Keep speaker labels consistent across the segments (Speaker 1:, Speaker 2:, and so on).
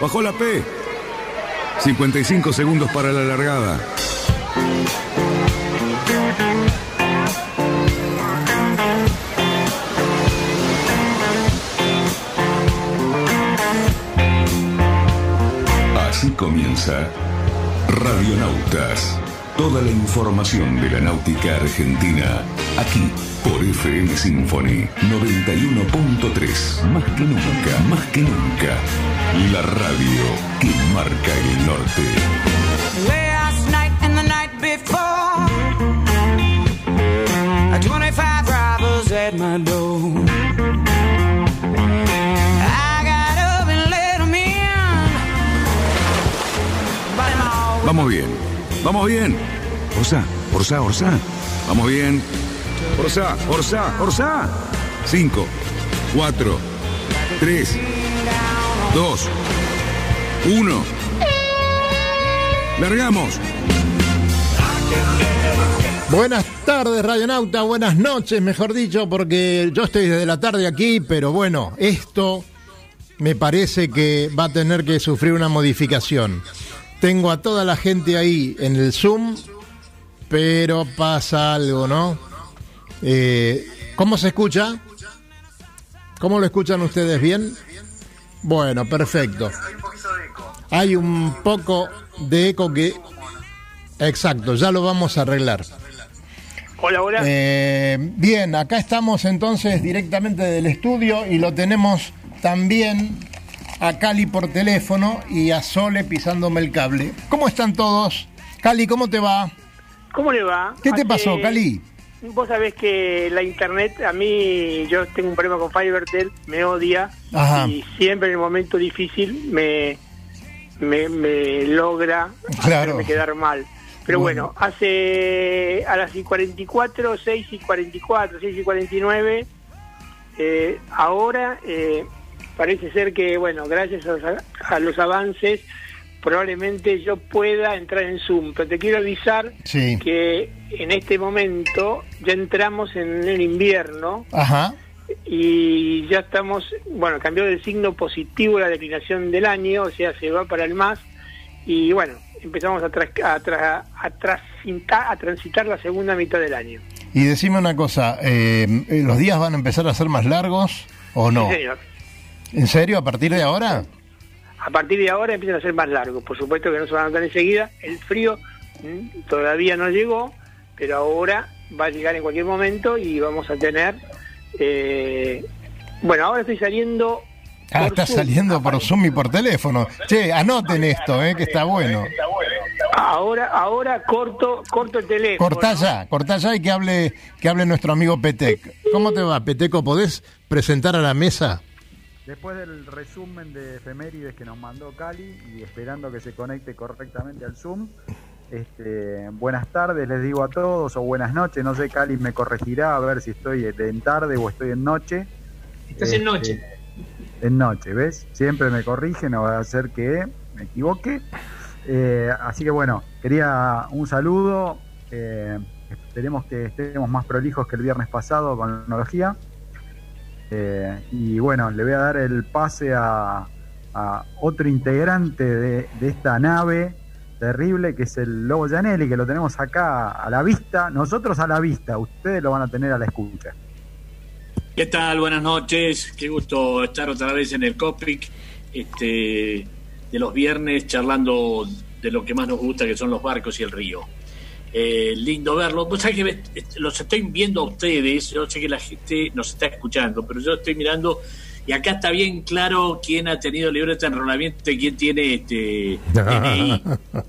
Speaker 1: Bajó la P. 55 segundos para la largada. Así comienza Radionautas. Toda la información de la náutica argentina aquí por FM Symphony 91.3. Más que nunca, más que nunca. La radio que marca el norte.
Speaker 2: Last night and the night before, 25 robbers at my door. I got up and let in. But I'm always
Speaker 1: Vamos bien, vamos bien. Orsa, Orsa, Orsa. Vamos bien. Orsa, Orsa, Orsa. 5, 4, 3, 2, 1. Largamos.
Speaker 3: Buenas tardes, Radionauta, buenas noches, mejor dicho, porque yo estoy desde la tarde aquí, pero bueno, esto me parece que va a tener que sufrir una modificación. Tengo a toda la gente ahí en el Zoom, pero pasa algo, ¿no? Eh, ¿Cómo se escucha? ¿Cómo lo escuchan ustedes bien? Bueno, perfecto. Hay un poco de eco que... Exacto, ya lo vamos a arreglar.
Speaker 4: Hola, hola.
Speaker 3: Eh, bien, acá estamos entonces directamente del estudio y lo tenemos también a Cali por teléfono y a Sole pisándome el cable. ¿Cómo están todos? Cali, ¿cómo te va?
Speaker 4: ¿Cómo le va?
Speaker 3: ¿Qué te
Speaker 4: Hace-
Speaker 3: pasó, Cali?
Speaker 4: Vos sabés que la internet, a mí, yo tengo un problema con Fivertel, me odia.
Speaker 3: Ajá.
Speaker 4: Y siempre en el momento difícil me, me, me logra
Speaker 3: Claro.
Speaker 4: hacerme quedar mal. Pero
Speaker 3: Bueno.
Speaker 4: bueno, hace a las y 44, 6 y 44, 6 y 49, eh, ahora eh, parece ser que, bueno, gracias a, a los avances, probablemente yo pueda entrar en Zoom. Pero te quiero avisar
Speaker 3: Sí.
Speaker 4: que en este momento ya entramos en el invierno
Speaker 3: Ajá.
Speaker 4: y ya estamos, bueno, cambió del signo positivo la declinación del año, o sea, se va para el más y bueno, empezamos a, tra- a, transitar, a transitar la segunda mitad del año.
Speaker 3: Y decime una cosa, eh, ¿los días van a empezar a ser más largos o no?
Speaker 4: Sí, señor.
Speaker 3: ¿En serio? ¿A partir de ahora?
Speaker 4: A partir de ahora empiezan a ser más largos, por supuesto que no se van a notar enseguida, el frío mm, todavía no llegó, pero ahora va a llegar en cualquier momento y vamos a tener, eh, bueno, ahora estoy saliendo...
Speaker 3: Ah, está
Speaker 4: Zoom.
Speaker 3: saliendo por Zoom y por teléfono. Che, anoten esto, eh, que está bueno.
Speaker 4: Ahora, ahora corto, corto el teléfono.
Speaker 3: Cortá ya, cortá ya y que hable, que hable nuestro amigo Petec. ¿Cómo te va, Peteco? ¿Podés presentar a la mesa?
Speaker 5: Después del resumen de efemérides que nos mandó Cali y esperando que se conecte correctamente al Zoom, este, buenas tardes les digo a todos o buenas noches, no sé, Cali me corregirá a ver si estoy en tarde o estoy en noche.
Speaker 6: Estás en noche.
Speaker 5: Este, En noche, ¿ves? Siempre me corrige, no va a ser que me equivoque. Eh, así que bueno, quería un saludo. eh, esperemos que estemos más prolijos que el viernes pasado con la tecnología. Eh, y bueno, le voy a dar el pase a, otro integrante de, de esta nave terrible, que es el Lobo Janelli, que lo tenemos acá a la vista. Nosotros a la vista, ustedes lo van a tener a la escucha.
Speaker 6: ¿Qué tal? Buenas noches. Qué gusto estar otra vez en el Copic este, de los viernes charlando de lo que más nos gusta, que son los barcos y el río. Eh, lindo verlo. Vos sabés que los estoy viendo a ustedes. Yo sé que la gente nos está escuchando, pero yo estoy mirando y acá está bien claro quién ha tenido libreta de enrolamiento y quién tiene este DNI.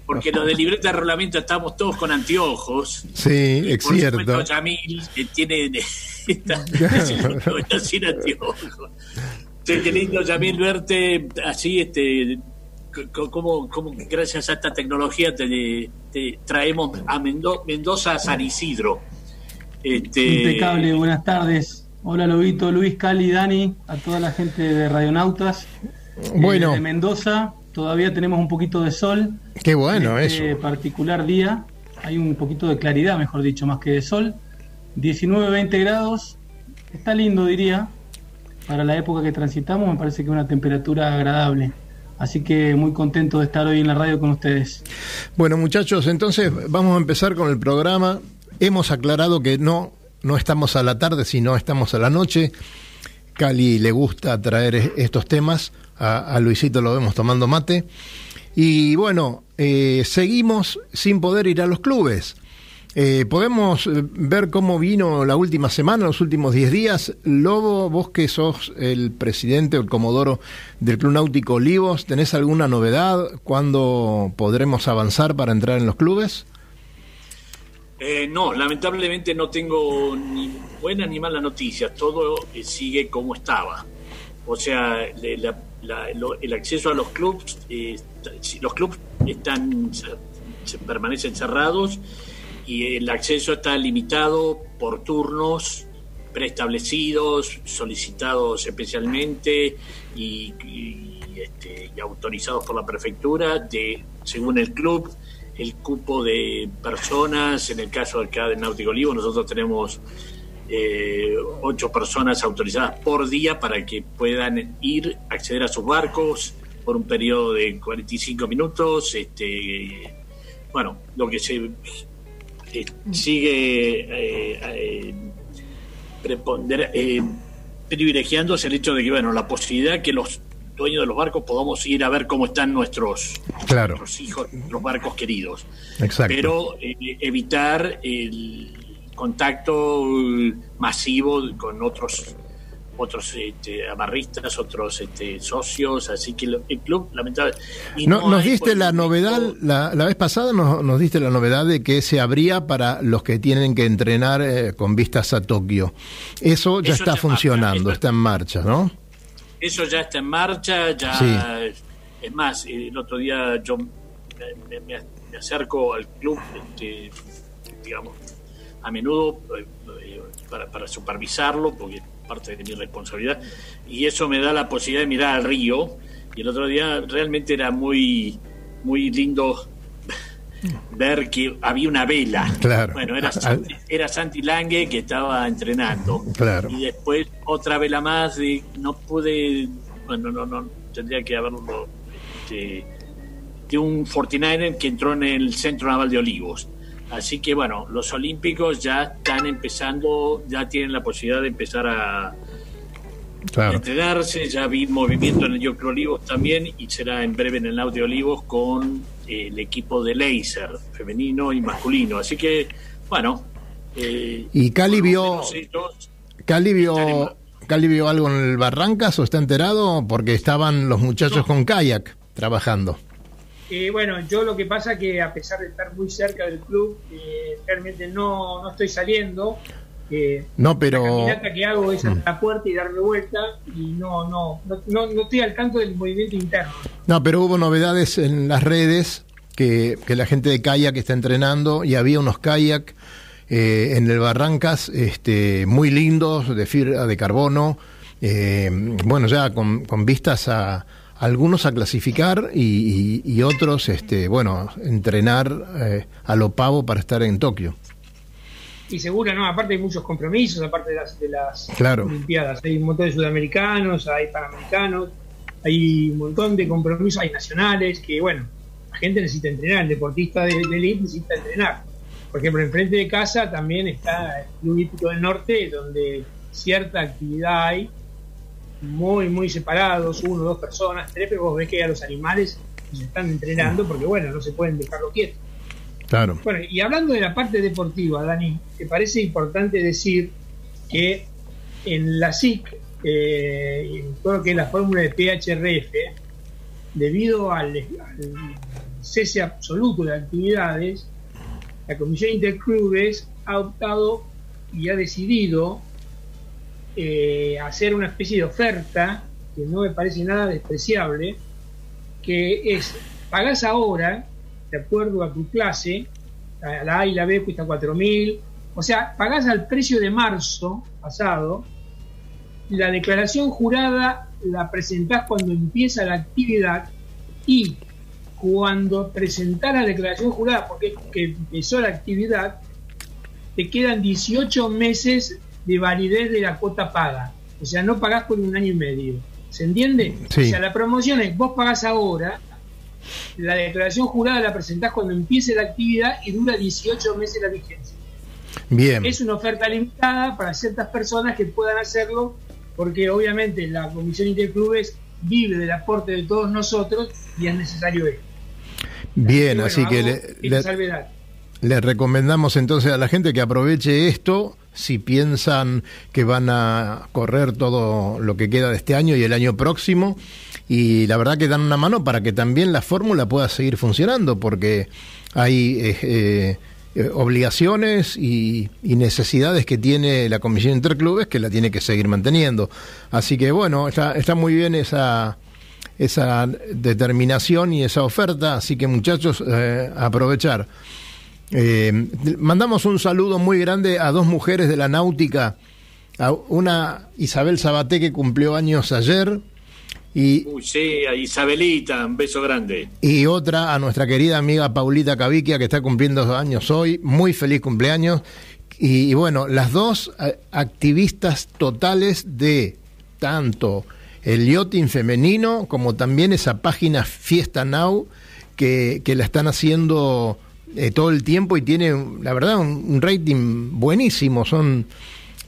Speaker 6: Porque los de libreta de enrolamiento estamos todos con anteojos.
Speaker 3: Sí,
Speaker 6: Y
Speaker 3: es
Speaker 6: por
Speaker 3: cierto.
Speaker 6: supuesto, Yamil eh, tiene está- sin anteojos. Qué lindo, Yamil, verte así, este, como gracias a esta tecnología te, te traemos a Mendo- Mendoza a San Isidro. Este,
Speaker 7: Impecable, buenas tardes. Hola Lobito, Luis, Cali, Dani, a toda la gente de Radionautas.
Speaker 3: Bueno.
Speaker 7: Eh, de Mendoza, todavía tenemos un poquito de sol.
Speaker 3: Qué bueno
Speaker 7: en este
Speaker 3: eso.
Speaker 7: particular día hay un poquito de claridad, mejor dicho, más que de sol. 19, 20 grados. Está lindo, diría. Para la época que transitamos, me parece que es una temperatura agradable. Así que muy contento de estar hoy en la radio con ustedes.
Speaker 3: Bueno, muchachos, entonces vamos a empezar con el programa. Hemos aclarado que no, no estamos a la tarde, sino estamos a la noche. Cali le gusta traer estos temas. A, a Luisito lo vemos tomando mate. Y bueno, eh, seguimos sin poder ir a los clubes. Eh, podemos eh, ver cómo vino la última semana, los últimos 10 días. Lobo, vos que sos el presidente o el comodoro del Club Náutico Olivos, ¿tenés alguna novedad? ¿Cuándo podremos avanzar para entrar en los clubes?
Speaker 6: Eh, no, lamentablemente no tengo ni buena ni mala noticia. Todo eh, sigue como estaba. O sea, el acceso a los clubes, los clubes están permanecen cerrados y el acceso está limitado por turnos preestablecidos, solicitados especialmente y, este, y autorizados por la prefectura de según el club el cupo de personas en el caso acá de Náutico Olivo nosotros tenemos eh, ocho personas autorizadas por día para que puedan ir, acceder a sus barcos por un periodo de 45 minutos. Este, bueno, lo que se eh, sigue eh, eh, preponder- privilegiándose el hecho de que, bueno, la posibilidad que los dueños de los barcos podamos ir a ver cómo están nuestros,
Speaker 3: Claro.
Speaker 6: nuestros hijos, los barcos queridos
Speaker 3: Exacto.
Speaker 6: pero evitar el contacto masivo con otros otros este, amarristas, otros este, socios, así que lo- el club lamentable y
Speaker 3: No,
Speaker 6: no
Speaker 3: nos diste la novedad, la, la vez pasada nos, nos diste la novedad de que se abría para los que tienen que entrenar eh, con vistas a Tokio. Eso ya
Speaker 6: Eso
Speaker 3: está funcionando,
Speaker 6: marcha.
Speaker 3: está en marcha, ¿no?
Speaker 6: Eso ya está en marcha, ya
Speaker 3: Sí.
Speaker 6: es más, el otro día yo me, me- me- me acerco al club, este, digamos, a menudo eh, eh, para, para supervisarlo, porque parte de mi responsabilidad, y eso me da la posibilidad de mirar al río, y el otro día realmente era muy, muy lindo ver que había una vela.
Speaker 3: Claro.
Speaker 6: Bueno, era
Speaker 3: Al-
Speaker 6: Santi, era Santi Lange que estaba entrenando.
Speaker 3: Claro.
Speaker 6: Y después otra vela más de no pude, bueno, no, no, tendría que haberlo, este, de un 49er que entró en el Centro Naval de Olivos. Así que bueno, los olímpicos ya están empezando, ya tienen la posibilidad de empezar a
Speaker 3: Claro.
Speaker 6: entrenarse, ya vi movimiento en el Yocro Olivos también y será en breve en el Náutico Olivos con eh, el equipo de Laser, femenino y masculino. Así que, bueno. eh,
Speaker 3: ¿Y Cali vio- ¿Cali vio, Cali vio algo en el Barrancas o está enterado? Porque estaban los muchachos con kayak trabajando.
Speaker 8: Eh, bueno, yo lo que pasa que a pesar de estar muy cerca del club, eh, realmente no, no estoy saliendo. eh,
Speaker 3: No,
Speaker 8: La
Speaker 3: pero...
Speaker 8: caminata que hago es hasta la puerta y darme vuelta y no, no, no, no, no estoy al tanto del movimiento interno.
Speaker 3: No, pero hubo novedades en las redes que, que la gente de kayak está entrenando y había unos kayak eh, en el Barrancas este, muy lindos, de fibra de carbono, eh, bueno, ya con, con vistas a algunos a clasificar y, y- y otros, este, bueno, entrenar eh, a lo pavo para estar en Tokio.
Speaker 8: Y seguro, ¿no? Aparte hay muchos compromisos, aparte de las, de las
Speaker 3: Claro.
Speaker 8: Olimpiadas. Hay un montón de sudamericanos, hay panamericanos, hay un montón de compromisos, hay nacionales, que bueno, la gente necesita entrenar, el deportista de, de elite necesita entrenar. Por ejemplo, enfrente de casa también está el Club Hípico del Norte, donde cierta actividad hay, muy, muy separados, uno, dos personas, tres, pero vos ves que a los animales se están entrenando porque, bueno, no se pueden dejarlo quieto.
Speaker 3: Claro.
Speaker 8: Bueno, y hablando de la parte deportiva, Dani, me parece importante decir que en la SIC, eh, en todo lo que es la fórmula de PHRF, debido al, al cese absoluto de actividades, la Comisión Interclubes ha optado y ha decidido eh, hacer una especie de oferta que no me parece nada despreciable, que es, pagás ahora, de acuerdo a tu clase, la A y la B cuesta 4.000, o sea, pagás al precio de marzo pasado, la declaración jurada la presentás cuando empieza la actividad y cuando presentás la declaración jurada, porque empezó la actividad, te quedan 18 meses de validez de la cuota paga. O sea, no pagás por un año y medio. ¿Se entiende?
Speaker 3: Sí.
Speaker 8: O sea, la promoción es, vos pagás ahora, la declaración jurada la presentás cuando empiece la actividad y dura 18 meses la vigencia.
Speaker 3: Bien.
Speaker 8: Es una oferta limitada para ciertas personas que puedan hacerlo, porque obviamente la Comisión Interclubes vive del aporte de todos nosotros y es necesario esto.
Speaker 3: Bien,
Speaker 8: Y bueno,
Speaker 3: así que le, le recomendamos entonces a la gente que aproveche esto si piensan que van a correr todo lo que queda de este año y el año próximo. Y la verdad que dan una mano para que también la fórmula pueda seguir funcionando, porque hay eh, eh, eh, obligaciones y, y necesidades que tiene la Comisión Interclubes que la tiene que seguir manteniendo. Así que bueno, está, está muy bien esa, esa determinación y esa oferta, así que muchachos, eh, aprovechar. Eh, mandamos un saludo muy grande a dos mujeres de la náutica, a una Isabel Sabaté que cumplió años ayer y,
Speaker 6: Uy, sí, a Isabelita, un beso grande.
Speaker 3: y otra a nuestra querida amiga Paulita Caviquia que está cumpliendo años hoy, muy feliz cumpleaños. Y, y bueno, las dos eh, activistas totales de tanto el yachting femenino como también esa página Fiesta Now que, que la están haciendo eh, todo el tiempo y tiene, la verdad, un, un rating buenísimo. Son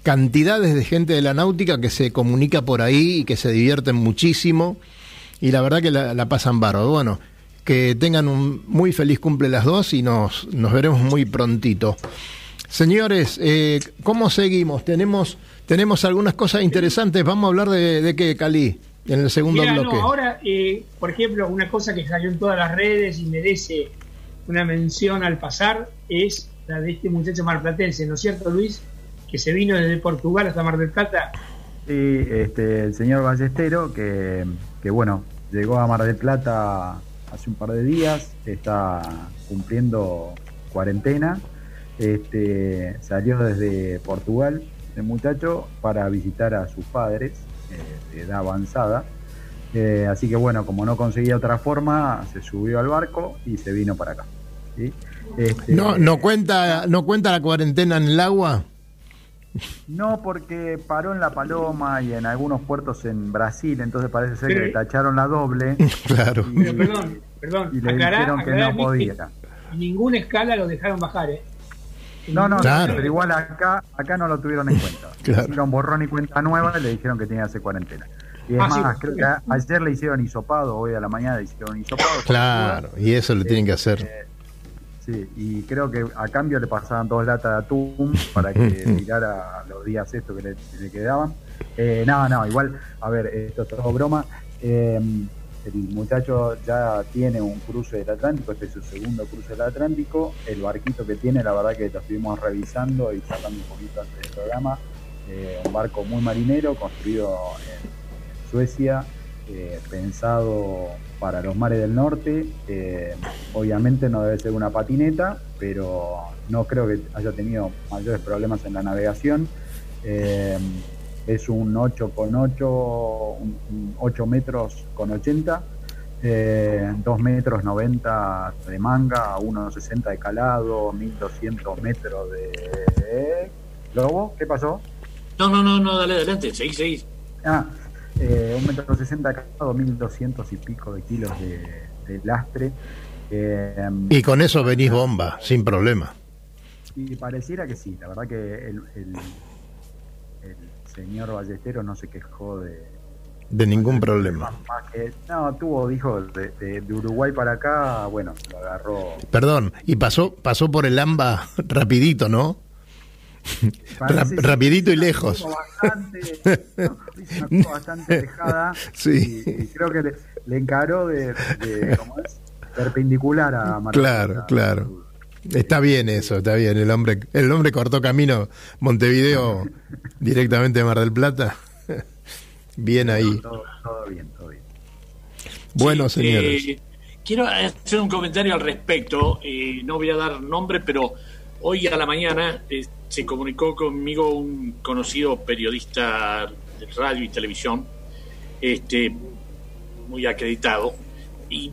Speaker 3: cantidades de gente de la náutica que se comunica por ahí y que se divierten muchísimo y la verdad que la, la pasan bárbaro. Bueno, que tengan un muy feliz cumple las dos y nos, nos veremos muy prontito. Señores, eh, ¿cómo seguimos? Tenemos, tenemos algunas cosas interesantes. Vamos a hablar de, de qué, Cali, en el segundo
Speaker 8: Mira,
Speaker 3: bloque.
Speaker 8: no, ahora, eh, por ejemplo, una cosa que salió en todas las redes y merece una mención al pasar es la de este muchacho marplatense, ¿no es cierto, Luis? Que se vino desde Portugal hasta Mar del Plata.
Speaker 5: Sí, este, el señor Ballestero, que, que bueno, llegó a Mar del Plata hace un par de días, está cumpliendo cuarentena, este, salió desde Portugal el muchacho para visitar a sus padres eh, de edad avanzada, Eh, así que bueno, como no conseguía otra forma, se subió al barco y se vino para acá. ¿sí? Este,
Speaker 3: No, no cuenta, no cuenta la cuarentena en el agua.
Speaker 5: No, porque paró en La Paloma y en algunos puertos en Brasil, entonces parece ser que le tacharon la doble
Speaker 3: Claro.
Speaker 5: y,
Speaker 8: Pero perdón, perdón,
Speaker 5: y le
Speaker 8: aclará-
Speaker 5: dijeron que
Speaker 8: aclará,
Speaker 5: no podía.
Speaker 8: en ninguna escala lo dejaron bajar, ¿eh?
Speaker 5: No, no,
Speaker 3: Claro.
Speaker 5: pero igual acá acá no lo tuvieron en cuenta.
Speaker 3: Claro.
Speaker 5: Hicieron borrón y cuenta nueva y le dijeron que tenía que hacer cuarentena. Y es
Speaker 8: Ah,
Speaker 5: más, creo que a- ayer le hicieron hisopado, hoy a la mañana le hicieron hisopado.
Speaker 3: Claro, y eso le tienen que hacer.
Speaker 5: Sí, y creo que a cambio le pasaban dos latas de atún para que tirara los días estos que le, que le quedaban. Eh, no, no, igual, a ver, esto es todo broma. Eh, el muchacho ya tiene un cruce del Atlántico, este es su segundo cruce del Atlántico. El barquito que tiene, la verdad que lo estuvimos revisando y charlando un poquito antes del programa. Eh, un barco muy marinero, construido en Suecia, eh, pensado para los mares del norte. eh, obviamente no debe ser una patineta, pero no creo que haya tenido mayores problemas en la navegación. Eh, es un 8 con 8, un, un 8 metros con 80, eh, 2 metros 90 de manga, 1,60 de calado, 1200 metros de... ¿Lobo? ¿Qué pasó?
Speaker 6: No, no, no, no, dale adelante, seguí, seguí.
Speaker 5: Ah, eh, un metro sesenta calado, 1200 y pico de kilos de, de lastre. Eh,
Speaker 3: Y con eso venís bomba, sin problema.
Speaker 5: y pareciera que sí, la verdad que el, el, el señor Ballesteros no se quejó de...
Speaker 3: De ningún problema.
Speaker 5: más que- no, tuvo, dijo, de, de- de Uruguay para acá, bueno, lo agarró...
Speaker 3: Perdón, y pasó, pasó por el AMBA rapidito, ¿no?
Speaker 5: Parece-
Speaker 3: rapidito y lejos.
Speaker 5: Bastante, una bastante alejada
Speaker 3: Sí.
Speaker 5: y, y creo que le, le encaró de, de- ¿cómo es? perpendicular a Mar del
Speaker 3: Claro,
Speaker 5: Plata.
Speaker 3: claro. Está bien eso, está bien. El hombre, el hombre cortó camino Montevideo directamente a Mar del Plata. Bien ahí.
Speaker 5: Todo, todo bien, todo bien.
Speaker 3: Bueno,
Speaker 6: Sí,
Speaker 3: señores.
Speaker 6: eh, quiero hacer un comentario al respecto. eh, no voy a dar nombre, pero hoy a la mañana eh, se comunicó conmigo un conocido periodista de radio y televisión, este, muy acreditado, y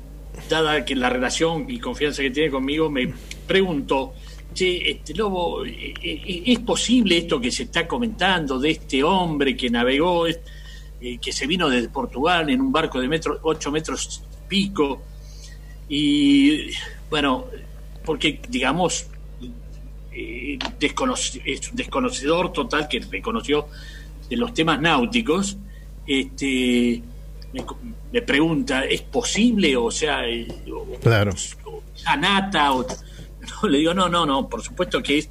Speaker 6: dada que la relación y confianza que tiene conmigo, me preguntó, che, este Lobo, eh, eh, ¿es posible esto que se está comentando de este hombre que navegó? Eh, que se vino desde Portugal en un barco de metro, 8 metros pico. Y bueno, porque digamos, eh, desconoc- es un desconocedor total que reconoció de los temas náuticos, este, me, pregunta, ¿es posible? O sea, eh, o-
Speaker 3: Claro.
Speaker 6: o Anata, o, no, le digo, no, no, no, por supuesto que es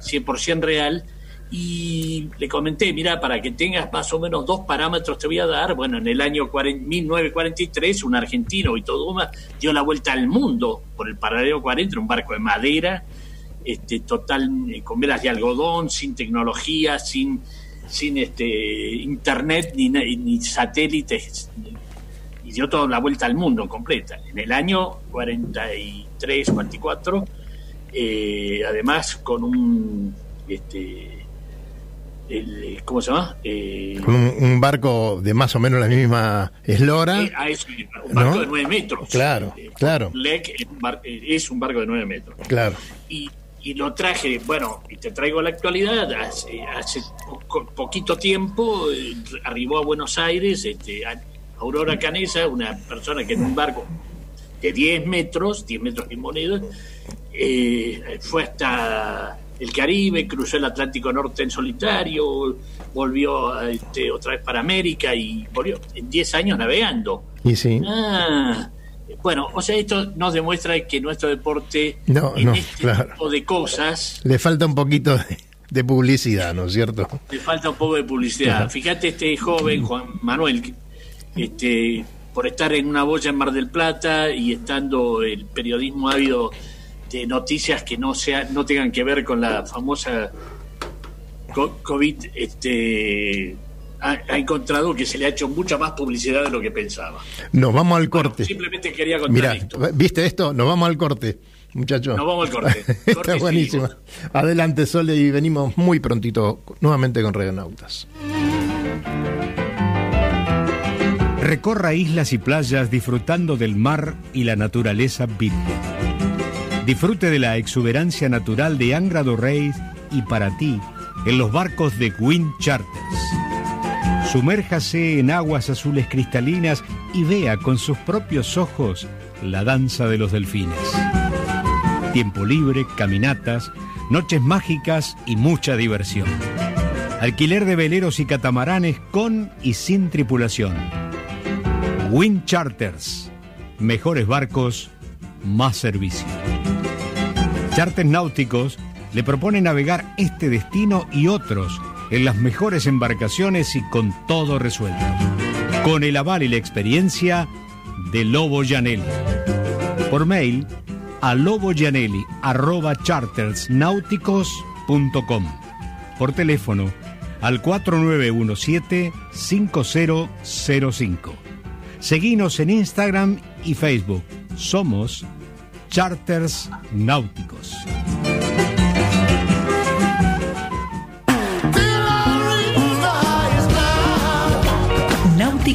Speaker 6: 100% real. Y le comenté, mira, para que tengas más o menos dos parámetros te voy a dar, bueno, en el año 40 1943 un argentino, Vito Duma, dio la vuelta al mundo por el paralelo 40 en un barco de madera, este, total, eh, con velas de algodón, sin tecnología, sin, sin este, internet ni, ni satélites, y dio toda la vuelta al mundo completa. En el año 43, 44, eh, además con un, este, el- ¿cómo se llama? Eh,
Speaker 3: un, un barco de más o menos la misma eslora.
Speaker 6: eh, a eso, un barco
Speaker 3: ¿No?
Speaker 6: de 9 metros.
Speaker 3: Claro,
Speaker 6: Eh,
Speaker 3: claro.
Speaker 6: Lec es un bar- eh, es un barco de 9 metros.
Speaker 3: Claro.
Speaker 6: y, y lo traje, bueno, y te traigo a la actualidad, hace, hace po- poquito tiempo eh, arribó a Buenos Aires este, a- Aurora Canesa, una persona que en un barco de 10 metros, 10 metros y monedas, eh, fue hasta el Caribe, cruzó el Atlántico Norte en solitario, volvió este, otra vez para América y volvió en 10 años navegando.
Speaker 3: Y sí.
Speaker 6: Ah, bueno, o sea, esto nos demuestra que nuestro deporte
Speaker 3: No,
Speaker 6: en
Speaker 3: no,
Speaker 6: este
Speaker 3: claro.
Speaker 6: tipo de cosas
Speaker 3: Le falta un poquito de, de publicidad, ¿no es cierto?
Speaker 6: le falta un poco de publicidad.
Speaker 3: Claro.
Speaker 6: Fíjate este joven Juan Manuel, este, por estar en una boya en Mar del Plata y estando el periodismo ávido de noticias que no sea, no tengan que ver con la famosa co- COVID, este ha, ha encontrado que se le ha hecho mucha más publicidad de lo que pensaba.
Speaker 3: Nos vamos al corte.
Speaker 6: Simplemente quería contar
Speaker 3: Mira,
Speaker 6: esto.
Speaker 3: ¿viste esto? Nos vamos al corte, muchachos.
Speaker 6: Nos vamos al corte.
Speaker 3: Está
Speaker 6: Corte
Speaker 3: buenísimo. Adelante, Sole, y venimos muy prontito nuevamente con Radionautas.
Speaker 9: Recorra islas y playas disfrutando del mar y la naturaleza virgen. Disfrute de la exuberancia natural de Angra do Reis y para ti en los barcos de Wind Charters. Sumérjase en aguas azules cristalinas y vea con sus propios ojos la danza de los delfines. Tiempo libre, caminatas, noches mágicas y mucha diversión. Alquiler de veleros y catamaranes con y sin tripulación. Wind Charters. Mejores barcos, más servicio. Charters náuticos le propone navegar este destino y otros en las mejores embarcaciones y con todo resuelto. Con el aval y la experiencia de Lobo Janelli. Por mail a loboyanelli.chartersnáuticos.com. Por teléfono al 4917-5005. Seguinos en Instagram y Facebook. Somos Charters Náuticos.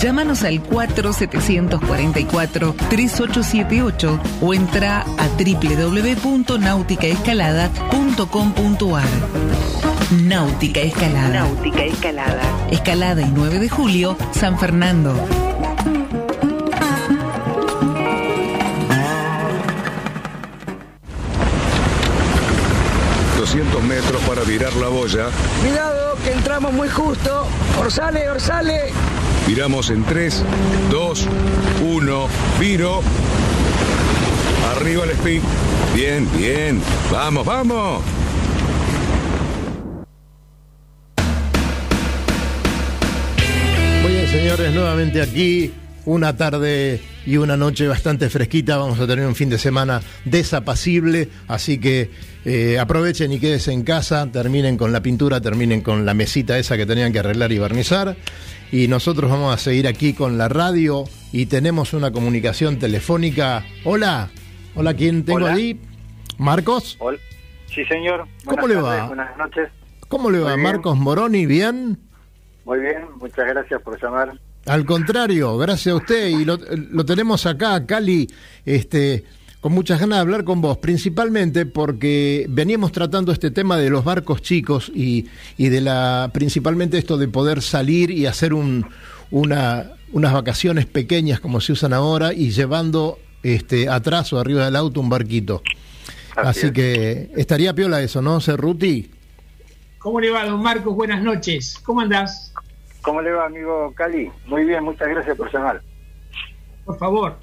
Speaker 10: Llámanos al 4744-3878 o entra a www.nauticaescalada.com.ar. Náutica Escalada.
Speaker 11: Náutica Escalada.
Speaker 10: Escalada y 9 de julio, San Fernando.
Speaker 1: metros para virar la boya.
Speaker 12: Cuidado, que entramos muy justo. Orsale, orsale.
Speaker 1: Viramos en 3, 2, 1, viro. Arriba el speed. Bien, bien. Vamos, vamos.
Speaker 3: Muy bien, señores, nuevamente aquí. Una tarde y una noche bastante fresquita. Vamos a tener un fin de semana desapacible. Así que eh, aprovechen y quédense en casa. Terminen con la pintura, terminen con la mesita esa que tenían que arreglar y barnizar. Y nosotros vamos a seguir aquí con la radio. Y tenemos una comunicación telefónica. Hola. Hola, ¿quién tengo
Speaker 13: Hola.
Speaker 3: ahí? ¿Marcos?
Speaker 13: Hola. Sí, señor.
Speaker 3: ¿Cómo le
Speaker 13: tardes,
Speaker 3: va?
Speaker 13: Buenas noches.
Speaker 3: ¿Cómo le va,
Speaker 13: bien.
Speaker 3: Marcos Moroni? ¿Bien?
Speaker 13: Muy bien, muchas gracias por llamar.
Speaker 3: Al contrario, gracias a usted. Y lo, lo tenemos acá, Cali, este, con muchas ganas de hablar con vos, principalmente porque veníamos tratando este tema de los barcos chicos y, y de la, principalmente esto de poder salir y hacer un, una, unas vacaciones pequeñas como se usan ahora y llevando este, atrás o arriba del auto un barquito.
Speaker 13: Así
Speaker 3: Así,
Speaker 13: es.
Speaker 3: que estaría piola eso, ¿no, Cerruti?
Speaker 8: ¿Cómo le va, don Marcos? Buenas noches. ¿Cómo andás?
Speaker 13: ¿Cómo le va, amigo Cali? Muy bien, muchas gracias por llamar.
Speaker 8: Por favor.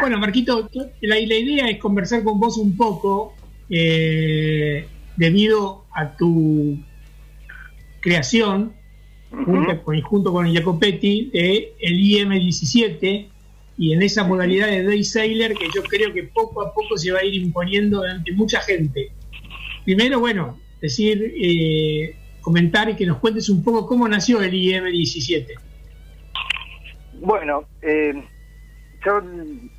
Speaker 8: Bueno, Marquito, la, la idea es conversar con vos un poco eh, debido a tu creación junto, con, junto con Jacopetti de el IM-17 y en esa modalidad de Day Sailor que yo creo que poco a poco se va a ir imponiendo ante mucha gente. Primero, bueno, decir, eh, comentar y que nos cuentes un poco cómo nació el IM-17.
Speaker 13: Bueno, eh, yo,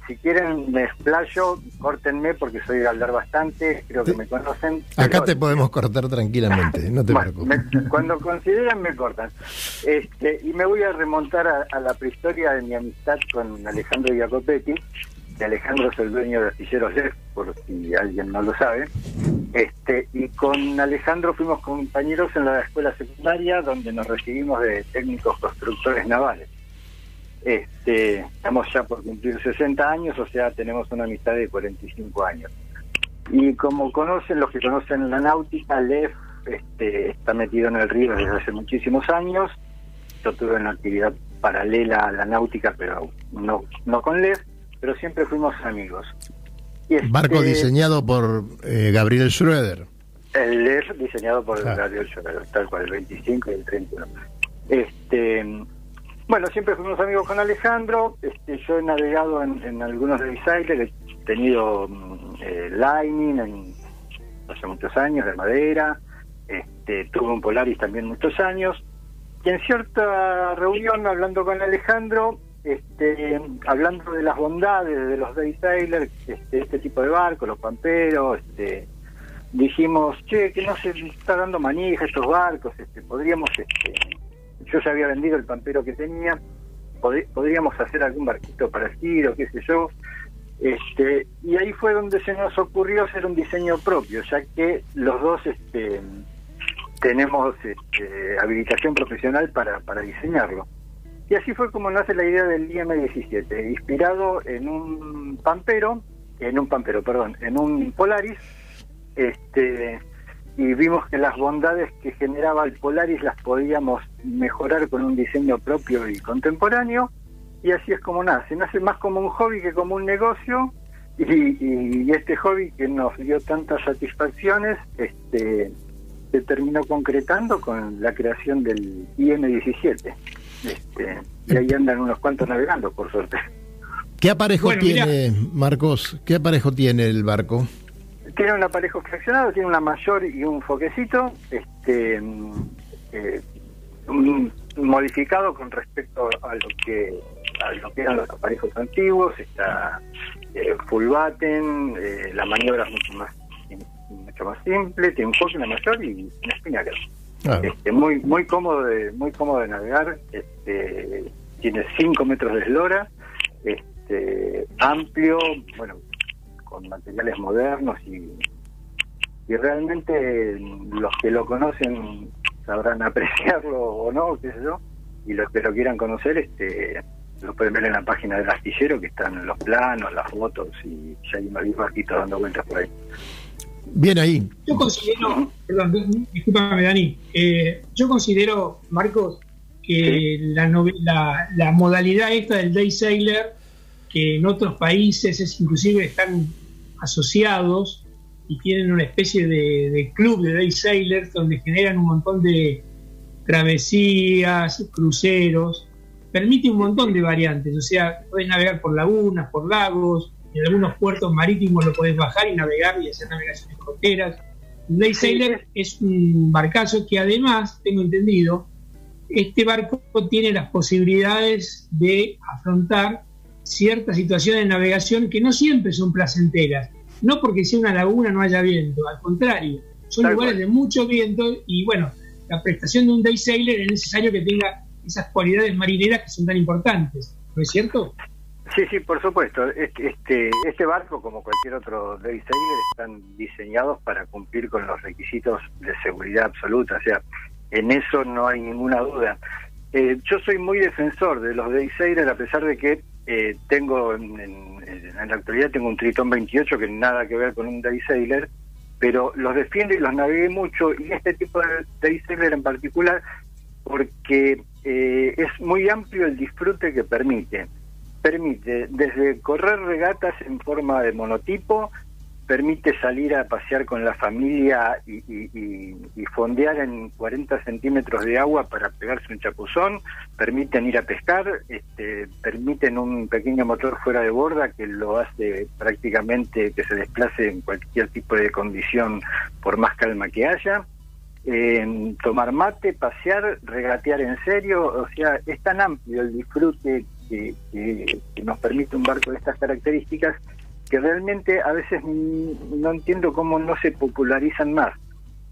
Speaker 13: si quieren, me explayo, córtenme porque soy de hablar bastante, creo que me conocen.
Speaker 3: Acá te podemos cortar tranquilamente, no te
Speaker 13: Bueno,
Speaker 3: preocupes.
Speaker 13: me- cuando consideran me cortan. Este, y me voy a remontar a, a la prehistoria de mi amistad con Alejandro Jacopetti. Que Alejandro es el dueño de Astilleros Lev, por si alguien no lo sabe. Este, y con Alejandro fuimos compañeros en la escuela secundaria donde nos recibimos de técnicos constructores navales. Este, estamos ya por cumplir 60 años, o sea, tenemos una amistad de 45 años. Y como conocen, los que conocen la náutica, Lev este, está metido en el río desde hace muchísimos años. Yo tuve una actividad paralela a la náutica, pero no, no con Lev, pero siempre fuimos amigos. Y este,
Speaker 3: Barco diseñado por eh, Gabriel Schroeder.
Speaker 13: El Lev diseñado por
Speaker 3: Claro.
Speaker 13: Gabriel Schroeder, tal cual, el 25 y el 31. Este, bueno, siempre fuimos amigos con Alejandro. Este, yo he navegado en, en algunos de he tenido mm, eh, Lightning en, hace muchos años, de madera. Este, tuve un Polaris también muchos años. Y en cierta reunión, hablando con Alejandro, este, hablando de las bondades de los Day Sailor, este, este tipo de barcos, los pamperos, este, dijimos, che, que no se está dando manija estos barcos, este, podríamos, este, yo ya había vendido el pampero que tenía, pod- podríamos hacer algún barquito para el giro, qué sé yo, este, y ahí fue donde se nos ocurrió hacer un diseño propio, ya que los dos este, tenemos este, habilitación profesional para, para diseñarlo. Y así fue como nace la idea del IM-17, inspirado en un pampero, en un pampero, perdón, en un Polaris, este, y vimos que las bondades que generaba el Polaris las podíamos mejorar con un diseño propio y contemporáneo, y así es como nace. Nace más como un hobby que como un negocio, y, y- y este hobby que nos dio tantas satisfacciones, este, se terminó concretando con la creación del IM-17. Este, y ahí andan unos cuantos navegando, por suerte.
Speaker 3: ¿Qué aparejo
Speaker 13: Bueno, mirá.
Speaker 3: tiene, Marcos? ¿Qué aparejo tiene el barco?
Speaker 13: Tiene un aparejo fraccionado, tiene una mayor y un foquecito, este, eh, modificado con respecto a lo que a lo que eran los aparejos antiguos, está eh, full batten, eh, la maniobra es mucho más mucho más simple, tiene un foque, una mayor y una espinaca.
Speaker 3: Ah,
Speaker 13: Este, muy muy cómodo de muy cómodo de navegar, este, tiene 5 metros de eslora, este, amplio, bueno, con materiales modernos y, y realmente los que lo conocen sabrán apreciarlo o no, qué sé yo, y los que lo quieran conocer, este, lo pueden ver en la página del astillero que están los planos, las fotos y ya hay varios barquitos dando vueltas por ahí.
Speaker 3: Bien ahí.
Speaker 8: Yo considero, perdón, discúlpame Dani, eh, yo considero, Marcos, que la, nove- la, la modalidad esta del Day Sailor, que en otros países es inclusive están asociados y tienen una especie de, de club de Day Sailors donde generan un montón de travesías, cruceros, permite un montón de variantes, o sea, puedes navegar por lagunas, por lagos, en algunos puertos marítimos lo puedes bajar y navegar y hacer navegaciones costeras. El Day Sailor es un barcazo que además, tengo entendido, este barco tiene las posibilidades de afrontar ciertas situaciones de navegación que no siempre son placenteras. No porque sea una laguna no haya viento, al contrario, son
Speaker 13: Tal
Speaker 8: lugares
Speaker 13: cual.
Speaker 8: de mucho viento y bueno, la prestación de un day sailor es necesario que tenga esas cualidades marineras que son tan importantes, ¿no es cierto?
Speaker 13: Sí, sí, por supuesto. Este, este, este barco, como cualquier otro Day Sailor, están diseñados para cumplir con los requisitos de seguridad absoluta. O sea, en eso no hay ninguna duda. Eh, yo soy muy defensor de los Day Sailor, a pesar de que eh, tengo, en, en- la actualidad, tengo un Tritón 28 que nada que ver con un Day Sailor, pero los defiendo y los navegué mucho, y este tipo de Day Sailor en particular, porque eh, es muy amplio el disfrute que permite. Permite desde correr regatas en forma de monotipo, permite salir a pasear con la familia y, y- fondear en 40 centímetros de agua para pegarse un chapuzón, permiten ir a pescar, este, permiten un pequeño motor fuera de borda que lo hace prácticamente que se desplace en cualquier tipo de condición por más calma que haya. Tomar mate, pasear, regatear en serio, o sea, es tan amplio el disfrute que- que nos permite un barco de estas características que realmente a veces no entiendo cómo no se popularizan más.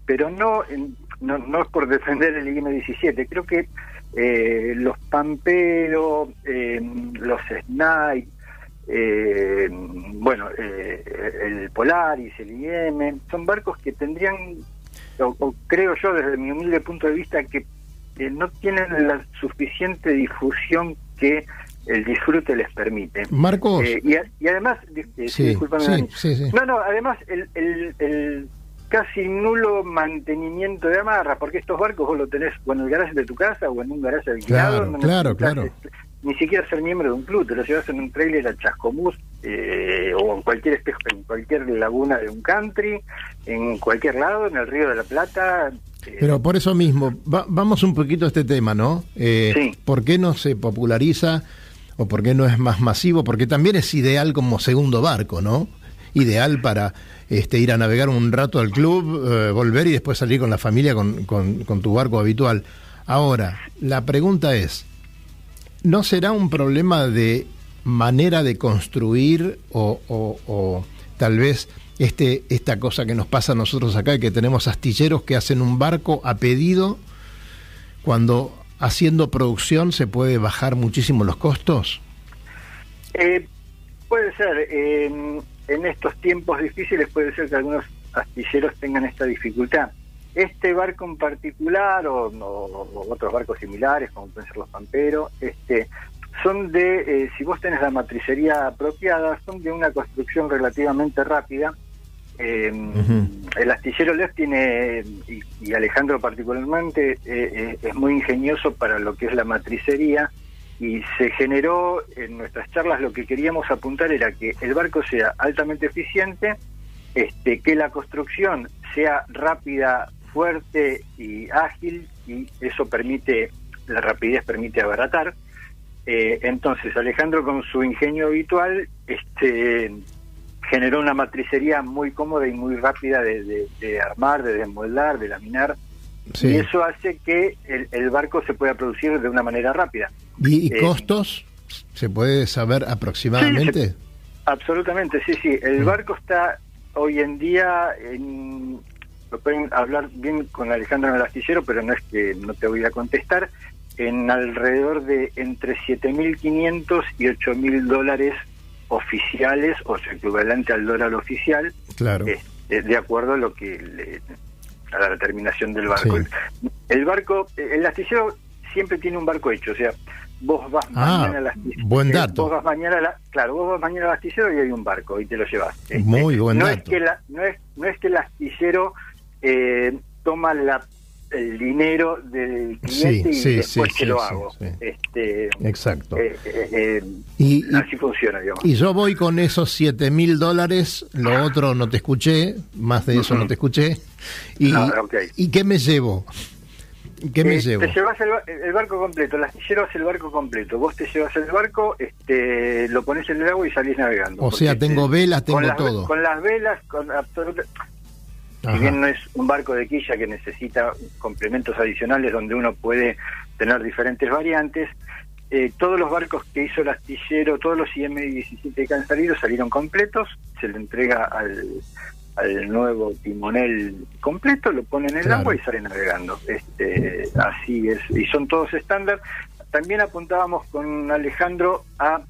Speaker 13: Pero no, no, no es por defender el IM-17, creo que eh, los Pampero, eh, los Snipe, eh, bueno, eh, el Polaris, el IM, son barcos que tendrían, o, creo yo desde mi humilde punto de vista, que no tienen la suficiente difusión que el disfrute les permite.
Speaker 3: Marcos.
Speaker 13: Eh, y, a- y además, eh,
Speaker 3: Sí,
Speaker 13: discúlpame,
Speaker 3: sí, sí, sí.
Speaker 13: no, no, además el, el, el casi nulo mantenimiento de amarras, porque estos barcos vos lo tenés o en el garaje de tu casa o en un garaje alquilado.
Speaker 3: Claro,
Speaker 13: no
Speaker 3: claro,
Speaker 13: este, Ni siquiera ser miembro de un club, te lo llevas en un trailer a Chascomús eh, o en cualquier espejo, en cualquier laguna de un country, en cualquier lado, en el río de la Plata. eh,
Speaker 3: Pero por eso mismo, va- vamos un poquito a este tema, ¿no? Eh, ¿Por qué no se populariza o por qué no es más masivo? Porque también es ideal como segundo barco, ¿no? Ideal para este, ir a navegar un rato al club, eh, volver y después salir con la familia con, tu barco habitual. Ahora, la pregunta es, ¿no será un problema de manera de construir o, o- o tal vez este, esta cosa que nos pasa a nosotros acá, que tenemos astilleros que hacen un barco a pedido, cuando haciendo producción se puede bajar muchísimo los costos?
Speaker 13: Eh, puede ser, en estos tiempos difíciles puede ser que algunos astilleros tengan esta dificultad. Este barco en particular, o, otros barcos similares, como pueden ser los Pampero, este, son de, eh, si vos tenés la matricería apropiada, son de una construcción relativamente rápida. Eh, El astillero Lev tiene, y, y Alejandro particularmente, eh, eh, es muy ingenioso para lo que es la matricería y se generó en nuestras charlas lo que queríamos apuntar era que el barco sea altamente eficiente, este, que la construcción sea rápida, fuerte y ágil y eso permite, la rapidez permite abaratar. Eh, entonces Alejandro con su ingenio habitual este, generó una matricería muy cómoda y muy rápida de, de- de armar, de desmoldar, de laminar.
Speaker 3: Sí.
Speaker 13: Y eso hace que el, el barco se pueda producir de una manera rápida.
Speaker 3: ¿Y, y
Speaker 13: Eh,
Speaker 3: costos? ¿Se puede saber aproximadamente?
Speaker 13: Absolutamente, sí, sí. El
Speaker 3: Mm.
Speaker 13: barco está hoy en día, en, lo pueden hablar bien con Alejandro en el astillero, pero no es que no te voy a contestar, en alrededor de entre 7.500 y 8.000 dólares oficiales, o sea, equivalente al dólar oficial,
Speaker 3: Claro.
Speaker 13: de acuerdo a lo que le- a la determinación del barco. El, el barco, el astillero siempre tiene un barco hecho, o sea, vos vas
Speaker 3: Ah,
Speaker 13: mañana al astillero.
Speaker 3: buen
Speaker 13: eh,
Speaker 3: dato.
Speaker 13: Vos vas mañana, a la- claro, vos vas mañana al astillero y hay un barco y te lo llevas. Este,
Speaker 3: Muy buen
Speaker 13: no
Speaker 3: dato.
Speaker 13: Es que la, no, es, no es que el astillero eh, toma la, el dinero del cliente
Speaker 3: Sí, sí,
Speaker 13: y después
Speaker 3: sí,
Speaker 13: que lo hago. Este,
Speaker 3: Exacto.
Speaker 13: eh, eh, eh,
Speaker 3: Y-
Speaker 13: así funciona, digamos.
Speaker 3: Y yo voy con esos 7 mil dólares, lo otro no te escuché, más de eso no te escuché. ¿Y,
Speaker 13: Ah, ok.
Speaker 3: ¿y qué me llevo? ¿Qué me llevo?
Speaker 13: Te llevas el, el barco completo, astillero hace el barco completo. Vos te llevas el barco, este, lo pones en el agua y salís navegando.
Speaker 3: O sea, tengo velas, tengo
Speaker 13: con las,
Speaker 3: todo.
Speaker 13: Con las velas, con absoluta. Si bien no es un barco de quilla que necesita complementos adicionales donde uno puede tener diferentes variantes, eh, todos los barcos que hizo el astillero, todos los IM-17 que han salido, salieron completos, se le entrega al, al nuevo timonel completo, lo ponen en el
Speaker 3: Claro.
Speaker 13: agua y salen navegando. Este, así es, y son todos estándar. También apuntábamos con Alejandro a,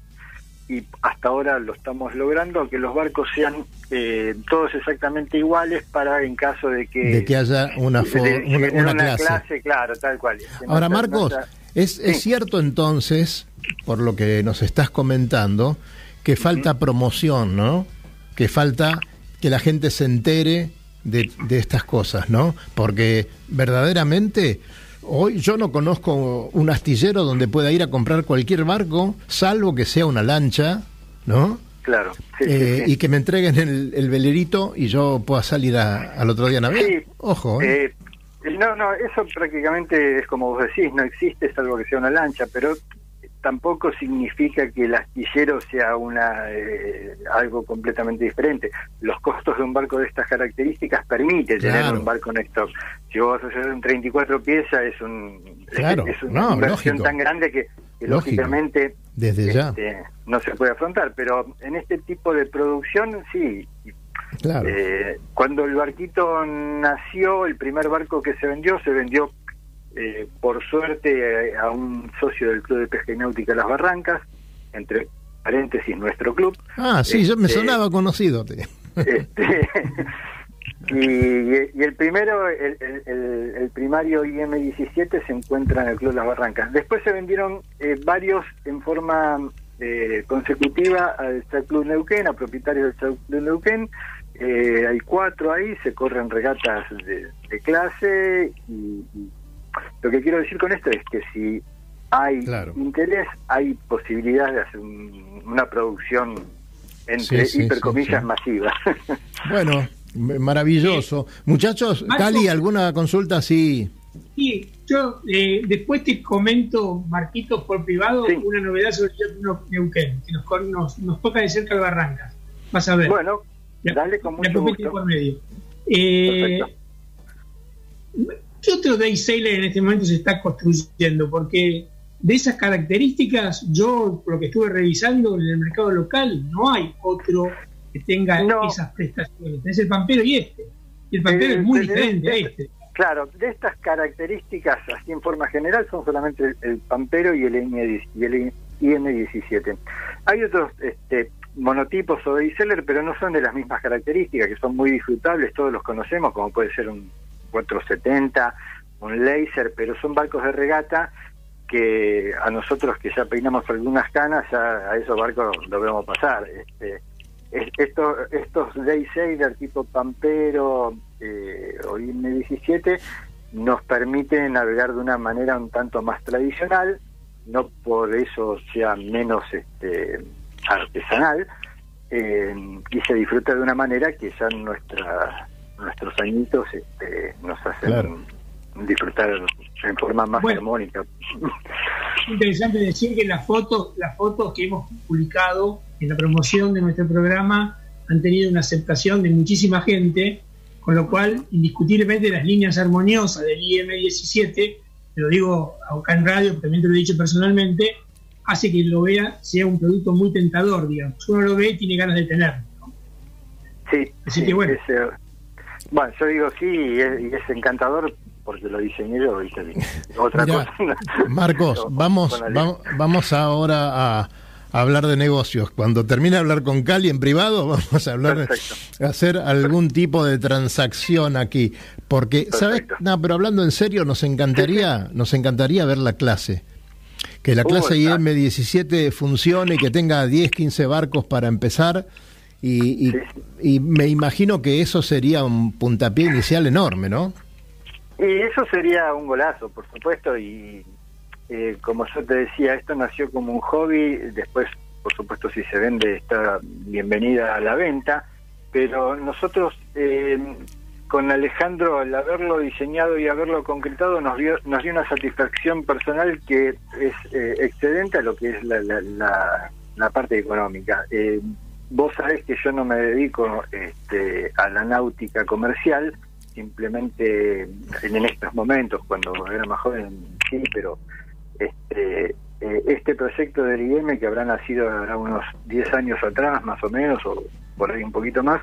Speaker 13: y hasta ahora lo estamos logrando, que los barcos sean eh, todos exactamente iguales para en caso de que...
Speaker 3: De que haya una, fo-
Speaker 13: de
Speaker 3: una, una clase.
Speaker 13: claro, tal cual.
Speaker 3: Ahora,
Speaker 13: no
Speaker 3: Marcos, es cierto entonces, por lo que nos estás comentando, que falta promoción, ¿no? Que falta que la gente se entere de, de estas cosas, ¿no? Porque verdaderamente hoy yo no conozco un astillero donde pueda ir a comprar cualquier barco, salvo que sea una lancha, ¿no?
Speaker 13: Claro. sí,
Speaker 3: Eh,
Speaker 13: sí.
Speaker 3: Y que me entreguen el, el velerito y yo pueda salir a- al otro día a navegar.
Speaker 13: Sí.
Speaker 3: Ojo, ¿eh?
Speaker 13: Eh, no, no, eso prácticamente es como vos decís, no existe salvo que sea una lancha, pero tampoco significa que el astillero sea una eh, algo completamente diferente. Los costos de un barco de estas características permite tener un barco en stock. Si vos vas a hacer un 34 piezas es un
Speaker 3: Claro,
Speaker 13: es una
Speaker 3: no,
Speaker 13: inversión
Speaker 3: lógico.
Speaker 13: tan grande que, lógicamente
Speaker 3: Desde ya.
Speaker 13: este, no se puede afrontar, pero en este tipo de producción sí,
Speaker 3: Claro.
Speaker 13: eh, cuando el barquito nació, el primer barco que se vendió, se vendió eh, por suerte eh, a un socio del Club de Pesca y Náutica Las Barrancas, entre paréntesis nuestro club.
Speaker 3: Ah, sí, yo me
Speaker 13: Este,
Speaker 3: sonaba conocido. te-
Speaker 13: este, y, y el primero, el, el- el- el primario IM17 se encuentra en el Club Las Barrancas. Después se vendieron eh, varios en forma eh, consecutiva al Club Neuquén, a propietarios del Club Neuquén. Eh, hay cuatro ahí, se corren regatas de, de clase y, y lo que quiero decir con esto es que si hay
Speaker 3: Claro.
Speaker 13: interés, hay posibilidad de hacer un- una producción entre
Speaker 3: Sí, sí,
Speaker 13: hipercomillas
Speaker 3: sí, sí.
Speaker 13: masivas.
Speaker 3: Bueno, maravilloso. Muchachos,
Speaker 8: Marco.
Speaker 3: Cali, ¿alguna consulta? Sí.
Speaker 8: Y yo eh, después te comento, Marquitos, por privado,
Speaker 13: Sí.
Speaker 8: una novedad sobre el Neuquén, que nos, con- nos, nos toca de cerca el Barrancas. Vas a ver.
Speaker 13: bueno, dale con mucho gusto.
Speaker 8: por medio. Eh,
Speaker 13: Perfecto.
Speaker 8: ¿Qué otro day sailor en este momento se está construyendo? Porque de esas características, yo, por lo que estuve revisando en el mercado local, no hay otro que tenga
Speaker 13: No.
Speaker 8: esas prestaciones. Es el Pampero y este. Y el Pampero
Speaker 13: Eh,
Speaker 8: es muy
Speaker 13: tenés-
Speaker 8: diferente a este.
Speaker 13: Claro, de estas características, así en forma general, son solamente el, el Pampero y el, IM, y el IM17. Hay otros este, monotipos o seller pero no son de las mismas características, que son muy disfrutables, todos los conocemos, como puede ser un 470, un Laser, pero son barcos de regata que a nosotros que ya peinamos algunas canas, ya a esos barcos lo vemos pasar. Este, es- esto, estos Day tipo Pampero eh, o IM17 nos permiten navegar de una manera un tanto más tradicional, no por eso sea menos este, artesanal, eh, y se disfruta de una manera que ya nuestra, nuestros añitos este, nos hacen
Speaker 3: Claro.
Speaker 13: disfrutar en forma más
Speaker 8: Bueno.
Speaker 13: armónica.
Speaker 8: interesante decir que las fotos, las fotos que hemos publicado en la promoción de nuestro programa han tenido una aceptación de muchísima gente, con lo cual, indiscutiblemente, las líneas armoniosas del IM17, te lo digo acá en radio, pero también te lo he dicho personalmente, hace que lo vea, sea un producto muy tentador, digamos. Uno lo ve y tiene ganas de tenerlo.
Speaker 13: Sí,
Speaker 8: Así
Speaker 13: sí,
Speaker 8: que bueno.
Speaker 13: es, eh, bueno, yo digo sí, y es, y es encantador porque lo diseñé yo, ¿viste? Otra
Speaker 3: Mirá,
Speaker 13: cosa.
Speaker 3: Marcos, vamos, vamos, vamos ahora a, hablar de negocios. Cuando termine de hablar con Cali en privado, vamos a hablar,
Speaker 13: Perfecto.
Speaker 3: hacer algún tipo de transacción aquí. Porque, ¿sabes?
Speaker 13: Perfecto.
Speaker 3: No, pero hablando en serio, nos encantaría, nos encantaría ver la clase. Que la
Speaker 13: Uh,
Speaker 3: clase
Speaker 13: está.
Speaker 3: IM17 funcione y que tenga 10, 15 barcos para empezar. Y, y-
Speaker 13: Sí.
Speaker 3: y me imagino que eso sería un puntapié inicial enorme, ¿no?
Speaker 13: Y eso sería un golazo, por supuesto, y eh, como yo te decía, esto nació como un hobby, después, por supuesto, si se vende, está bienvenida a la venta, pero nosotros, eh, con Alejandro, al haberlo diseñado y haberlo concretado, nos, dio, nos dio una satisfacción personal que es eh, excedente a lo que es la, la, la- la parte económica. Vos sabés que yo no me dedico este, a la náutica comercial, simplemente en, estos momentos, cuando era más joven, sí, pero este, eh, este proyecto del IM, que habrá nacido habrá unos 10 años atrás, más o menos, o por ahí un poquito más,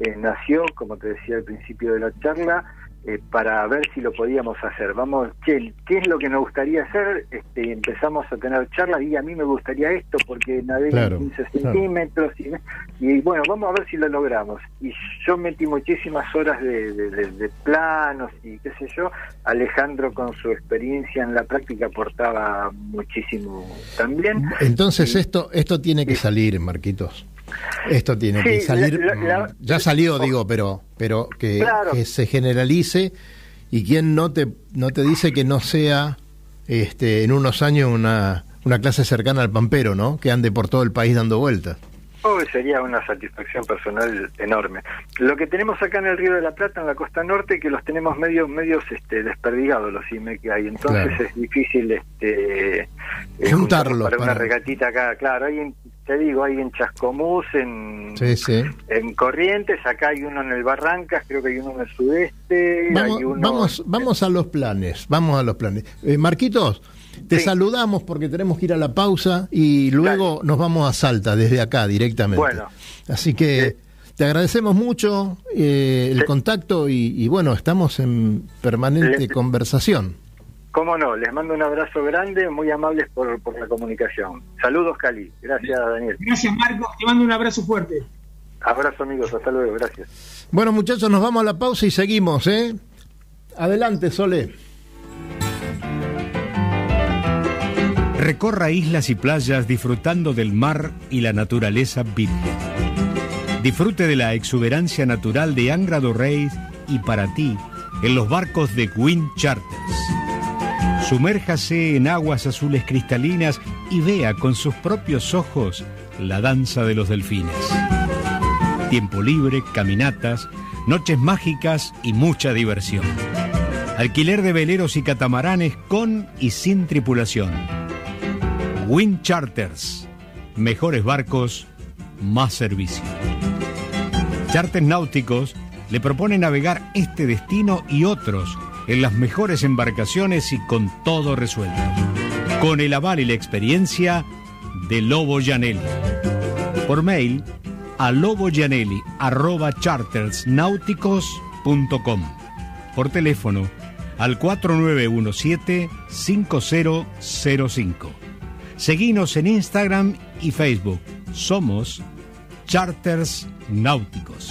Speaker 13: eh, nació, como te decía al principio de la charla, eh, para ver si lo podíamos hacer. Vamos, che, ¿qué es lo que nos gustaría hacer? Este, empezamos a tener charlas y a mí me gustaría esto porque navega
Speaker 3: Claro,
Speaker 13: en 15
Speaker 3: claro.
Speaker 13: centímetros y, y bueno, vamos a ver si lo logramos. Y yo metí muchísimas horas de, de- de- de planos y qué sé yo. Alejandro con su experiencia en la práctica aportaba muchísimo también.
Speaker 3: Entonces esto esto tiene que salir, Marquitos. Esto tiene que salir.
Speaker 13: la- la-
Speaker 3: mm, ya salió, digo, pero pero que,
Speaker 13: Claro.
Speaker 3: que se generalice y quien no te no te dice que no sea este en unos años una una clase cercana al pampero, ¿no? Que ande por todo el país dando vueltas.
Speaker 13: Oh, sería una satisfacción personal enorme. Lo que tenemos acá en el Río de la Plata, en la costa norte, que los tenemos medios medios este, desperdigados los IME que hay. Entonces
Speaker 3: Claro.
Speaker 13: es difícil este, eh,
Speaker 3: Juntarlos
Speaker 13: para, una regatita acá. Claro, hay te digo, hay en Chascomús, en,
Speaker 3: Sí, sí.
Speaker 13: en Corrientes, acá hay uno en el Barrancas, creo que hay uno en el sudeste,
Speaker 3: Vamos,
Speaker 13: hay uno...
Speaker 3: vamos, vamos a los planes, vamos a los planes. Eh, Marquitos, te saludamos porque tenemos que ir a la pausa y luego nos vamos a Salta desde acá directamente.
Speaker 13: Bueno.
Speaker 3: Así que te agradecemos mucho eh, el contacto y, y bueno, estamos en permanente
Speaker 13: Le-
Speaker 3: conversación.
Speaker 13: Cómo no, les mando un abrazo grande, muy amables por, por la comunicación. Saludos, Cali. Gracias, Daniel.
Speaker 8: Gracias, Marcos. Te mando un abrazo fuerte.
Speaker 13: Abrazo, amigos. Hasta luego. Gracias.
Speaker 3: Bueno, muchachos, nos vamos a la pausa y seguimos, ¿eh? Adelante, Sole.
Speaker 9: Recorra islas y playas disfrutando del mar y la naturaleza virgen. Disfrute de la exuberancia natural de Angra do Reis y para ti en los barcos de Wind Charters. Sumérjase en aguas azules cristalinas y vea con sus propios ojos la danza de los delfines. Tiempo libre, caminatas, noches mágicas y mucha diversión. Alquiler de veleros y catamaranes con y sin tripulación. Wind Charters. Mejores barcos, más servicio. Charters náuticos le propone navegar este destino y otros en las mejores embarcaciones y con todo resuelto. Con el aval y la experiencia de Lobo Janelli. Por mail a loboyanelli.chartersnáuticos.com. Por teléfono al 4917-5005. Seguinos en Instagram y Facebook. Somos Charters Náuticos.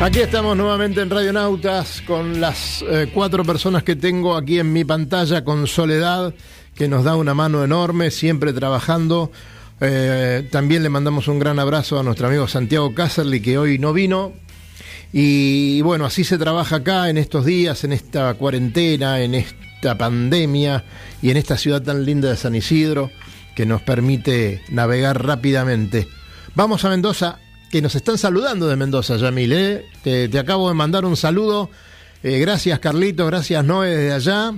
Speaker 3: Aquí estamos nuevamente en Radionautas con las eh, cuatro personas que tengo aquí en mi pantalla con Soledad, que nos da una mano enorme, siempre trabajando. Eh, también le mandamos un gran abrazo a nuestro amigo Santiago Cácerly, que hoy no vino. Y bueno, así se trabaja acá en estos días, en esta cuarentena, en esta pandemia y en esta ciudad tan linda de San Isidro, que nos permite navegar rápidamente. Vamos a Mendoza que nos están saludando de Mendoza, Yamil. ¿eh? Te, te acabo de mandar un saludo. Eh, gracias, Carlito. Gracias, Noé, desde allá.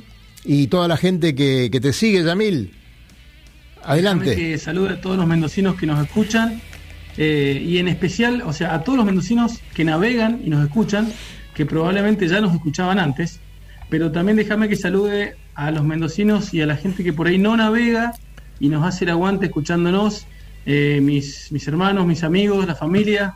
Speaker 3: Y toda la gente que, te sigue, Yamil. Adelante.
Speaker 7: Salude a todos los mendocinos que nos escuchan. eh, y en especial, o sea, a todos los mendocinos que navegan y nos escuchan, que probablemente ya nos escuchaban antes. Pero también déjame que salude a los mendocinos y a la gente que por ahí no navega y nos hace el aguante escuchándonos eh, mis, mis hermanos, mis amigos, la familia,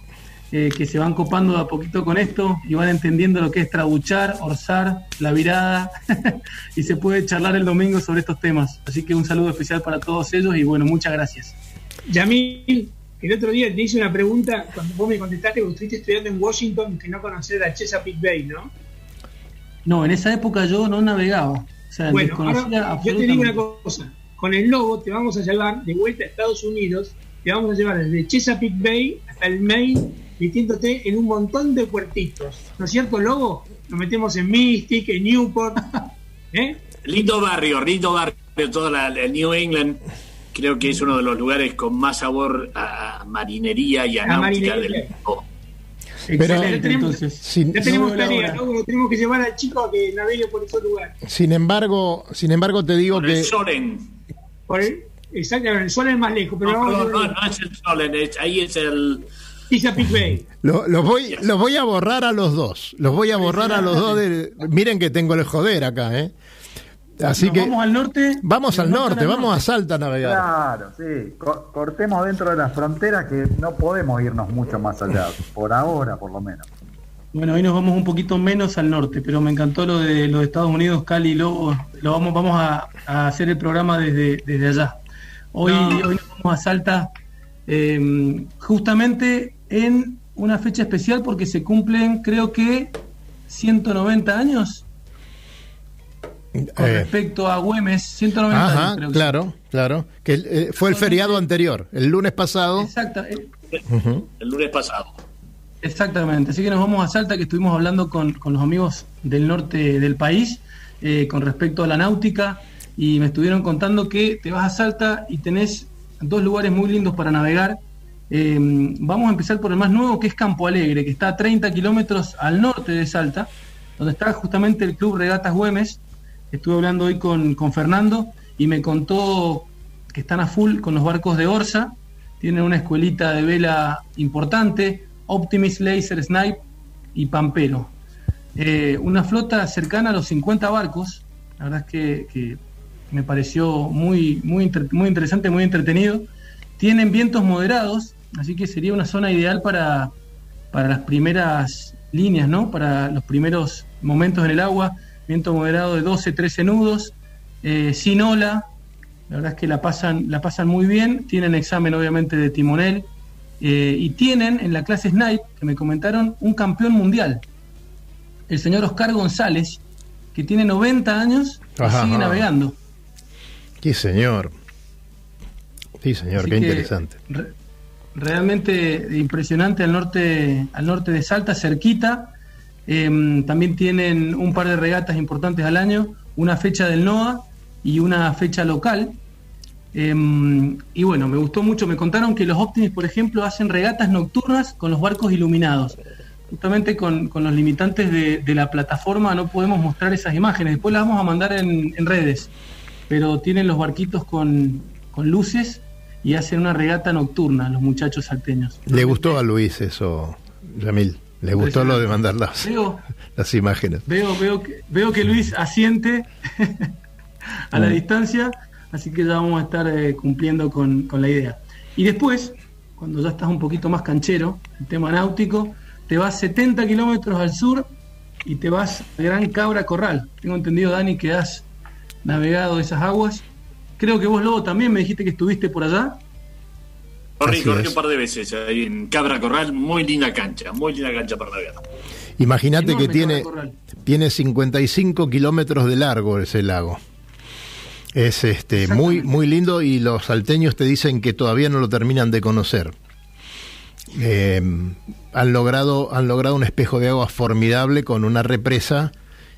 Speaker 7: eh, que se van copando de a poquito con esto y van entendiendo lo que es trabuchar, orzar, la virada, y se puede charlar el domingo sobre estos temas. Así que un saludo especial para todos ellos y bueno, muchas gracias.
Speaker 8: Yamil, el otro día te hice una pregunta cuando vos me contestaste que estuviste estudiando en Washington que no conocés la Chesapeake Bay, ¿no?
Speaker 7: No, en esa época yo no navegaba. O sea,
Speaker 8: Bueno, ahora yo te digo una cosa. Con el logo te vamos a llevar de vuelta a Estados Unidos, te vamos a llevar desde Chesapeake Bay hasta el Maine, metiéndote en un montón de puertitos. ¿No es cierto, logo? Nos metemos en Mystic, en Newport. ¿eh?
Speaker 6: Lindo barrio, lindo barrio. toda la, la New England, creo que es uno de los lugares con más sabor a marinería y a,
Speaker 8: A
Speaker 6: náutica
Speaker 8: marinería.
Speaker 6: del mundo.
Speaker 7: Excelente,
Speaker 8: tenemos-
Speaker 7: entonces.
Speaker 3: Sin,
Speaker 8: Ya tenemos
Speaker 7: No
Speaker 8: tarea. ¿no? Tenemos que llevar al chico a que navegue por esos lugares.
Speaker 3: sin embargo, sin embargo te digo
Speaker 6: Por el
Speaker 3: que.
Speaker 8: Por el, exactamente, el sol es más lejos, pero
Speaker 6: No,
Speaker 8: vamos a
Speaker 6: no, no es el Solen, es- ahí es el.
Speaker 8: Bay.
Speaker 3: lo- los voy, los voy a borrar a los dos. Los voy a borrar a los dos. de- miren que tengo el joder acá, ¿eh? Así
Speaker 7: Nos
Speaker 3: que
Speaker 7: vamos al norte.
Speaker 3: vamos al norte, vamos a Salta a navegar.
Speaker 5: Claro, sí. Co- cortemos dentro de las fronteras que no podemos irnos mucho más allá, por ahora por lo menos.
Speaker 7: Bueno, hoy nos vamos un poquito menos al norte, pero me encantó lo de los Estados Unidos, Cali y Lobo. Lo vamos, vamos a, a hacer el programa desde, desde allá. Hoy, hoy nos vamos a Salta eh, justamente en una fecha especial porque se cumplen, creo que, 190 años con
Speaker 3: Eh,
Speaker 7: respecto a Güemes. 190
Speaker 3: ajá,
Speaker 7: años, creo que
Speaker 3: claro, claro. Que eh, fue el feriado anterior, el lunes pasado.
Speaker 7: Exacta, eh,
Speaker 6: el lunes pasado.
Speaker 7: Exactamente, así que nos vamos a Salta, que estuvimos hablando con, con los amigos del norte del país eh, con respecto a la náutica y me estuvieron contando que te vas a Salta y tenés dos lugares muy lindos para navegar. Eh, vamos a empezar por el más nuevo, que es Campo Alegre, que está a 30 kilómetros al norte de Salta, donde está justamente el Club Regatas Güemes. Estuve hablando hoy con, con Fernando y me contó que están a full con los barcos de Orsa, tienen una escuelita de vela importante, Optimis Laser Snipe y Pampero. Eh, una flota cercana a los 50 barcos, la verdad es que, me pareció muy, muy, muy interesante, muy entretenido. Tienen vientos moderados, así que sería una zona ideal para, para las primeras líneas, ¿no? Para los primeros momentos en el agua. Viento moderado de 12, 13 nudos, eh, sin ola. La verdad es que la pasan, la pasan muy bien. Tienen examen, obviamente, de timonel. Eh, y tienen en la clase Snipe, que me comentaron, un campeón mundial. El señor Oscar González, que tiene 90 años y sigue
Speaker 3: ajá.
Speaker 7: navegando.
Speaker 3: Sí, señor. Sí, señor,
Speaker 7: Así
Speaker 3: qué interesante.
Speaker 7: re- realmente impresionante al norte, al norte de Salta, cerquita. Eh, también tienen un par de regatas importantes al año, una fecha del NOA y una fecha local. Eh, y bueno, me gustó mucho. Me contaron que los Optimis, por ejemplo, hacen regatas nocturnas con los barcos iluminados. Justamente con, con los limitantes de, de la plataforma no podemos mostrar esas imágenes. Después las vamos a mandar en, en redes. Pero tienen los barquitos con, con luces y hacen una regata nocturna los muchachos salteños.
Speaker 3: Le gustó a Luis eso, Yamil. Le gustó lo de mandar las,
Speaker 7: Veo,
Speaker 3: las imágenes.
Speaker 7: veo, veo, que, veo que Luis asiente a la
Speaker 3: Mm.
Speaker 7: distancia, así que ya vamos a estar eh, cumpliendo con, con la idea. Y después, cuando ya estás un poquito más canchero, el tema náutico, te vas 70 kilómetros al sur y te vas a Gran Cabra Corral. Tengo entendido, Dani, que has navegado esas aguas. Creo que vos, Lobo, también me dijiste que estuviste por allá.
Speaker 6: Corrí, corrí un par de veces ahí en Cabra Corral, muy linda cancha, muy linda cancha para navegar.
Speaker 3: Imagínate que tiene, tiene 55 kilómetros de largo ese lago. Es este muy muy lindo y los salteños te dicen que todavía no lo terminan de conocer. Eh, han logrado han logrado un espejo de agua formidable con una represa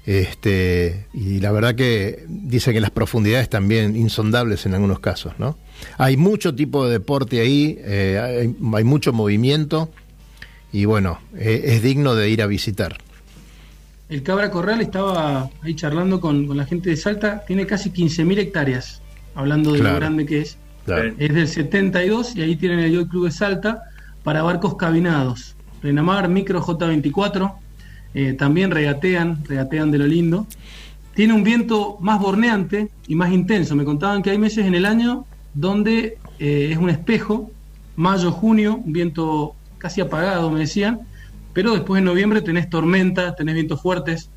Speaker 3: este y la verdad que dice que las profundidades también insondables en algunos casos, ¿no? Hay mucho tipo de deporte ahí, eh, hay, hay mucho movimiento y bueno, eh, es digno de ir a visitar.
Speaker 7: El Cabra Corral estaba ahí charlando con, con la gente de Salta, tiene casi 15.000 hectáreas, hablando de
Speaker 3: Claro.
Speaker 7: lo grande que es.
Speaker 3: Claro.
Speaker 7: Es del 72 y ahí tienen el Club de Salta para barcos cabinados. Renamar, Micro J24, eh, también regatean, regatean de lo lindo. Tiene un viento más borneante y más intenso. Me contaban que hay meses en el año donde eh, es un espejo, mayo, junio, un viento casi apagado, me decían, pero después en noviembre tenés tormenta, tenés vientos fuertes.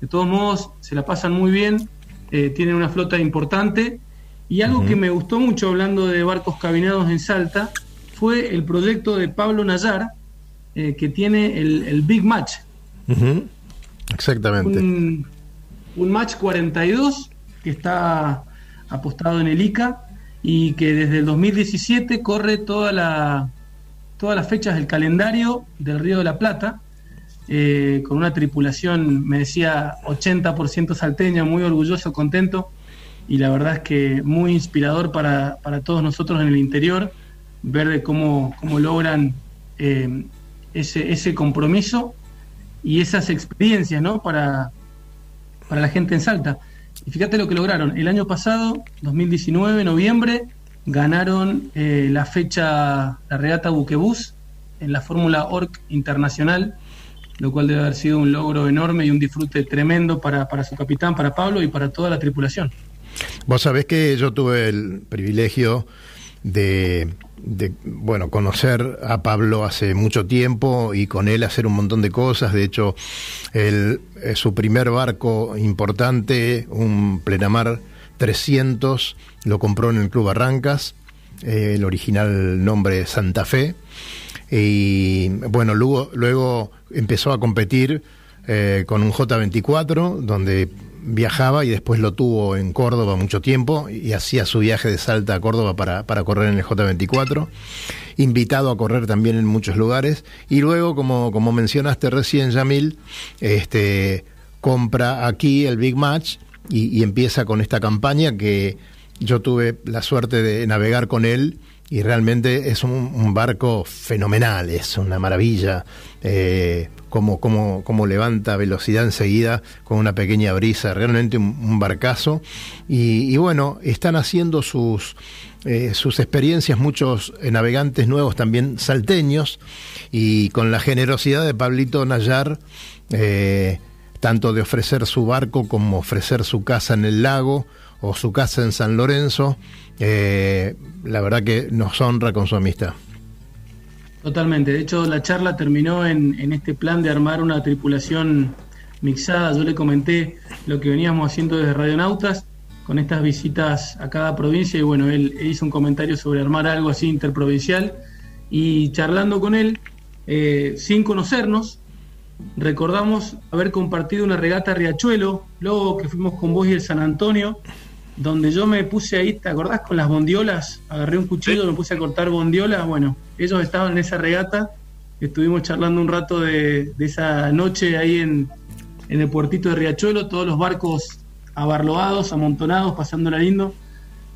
Speaker 7: De todos modos, se la pasan muy bien, eh, tienen una flota importante. Y algo que me gustó mucho hablando de barcos cabinados en Salta fue el proyecto de Pablo Nayar, eh, que tiene el, el Big Match.
Speaker 3: Exactamente.
Speaker 7: un, un match 42 que está apostado en el ICA y que desde el 2017 corre toda la, todas las fechas del calendario del Río de la Plata, eh, con una tripulación, me decía, 80% salteña, muy orgulloso, contento. y la verdad es que muy inspirador para, para todos nosotros en el interior ver cómo, cómo logran eh, ese, ese compromiso y esas experiencias ¿no? para, para la gente en Salta. Y fíjate lo que lograron. El año pasado, 2019, noviembre, ganaron eh, la fecha, la regata Buquebus en la Fórmula ORC Internacional, lo cual debe haber sido un logro enorme y un disfrute tremendo para, para su capitán, para Pablo y para toda la tripulación.
Speaker 3: Vos sabés que yo tuve el privilegio de, de, bueno, conocer a Pablo hace mucho tiempo y con él hacer un montón de cosas. De hecho, su primer barco importante, un Plenamar 300, lo compró en el Club Barrancas, eh, el original nombre Santa Fe. Y bueno, luego, luego empezó a competir eh, con un J24, donde viajaba y después lo tuvo en Córdoba mucho tiempo y hacía su viaje de Salta a Córdoba para, para correr en el J24, invitado a correr también en muchos lugares y luego, como, como mencionaste recién, Yamil, este, compra aquí el Big Match y, empieza con esta campaña que yo tuve la suerte de navegar con él y realmente es un, barco fenomenal, es una maravilla. Eh, como, levanta velocidad enseguida con una pequeña brisa, realmente un, barcazo. Y, bueno, están haciendo sus, eh, sus experiencias muchos navegantes nuevos también salteños y con la generosidad de Pablito Nayar, eh, tanto de ofrecer su barco como ofrecer su casa en el lago o su casa en San Lorenzo, eh, la verdad que nos honra con su amistad.
Speaker 7: Totalmente. De hecho, la charla terminó en, este plan de armar una tripulación mixada. Yo le comenté lo que veníamos haciendo desde Radionautas con estas visitas a cada provincia y bueno, él, él hizo un comentario sobre armar algo así interprovincial y charlando con él, eh, sin conocernos, recordamos haber compartido una regata a Riachuelo, luego que fuimos con vos y el San Antonio, donde yo me puse ahí, ¿te acordás? Con las bondiolas, agarré un cuchillo, sí. me puse a cortar bondiolas, bueno, ellos estaban en esa regata, estuvimos charlando un rato de, de esa noche ahí en, en, el puertito de Riachuelo, todos los barcos abarloados, amontonados, pasándola lindo,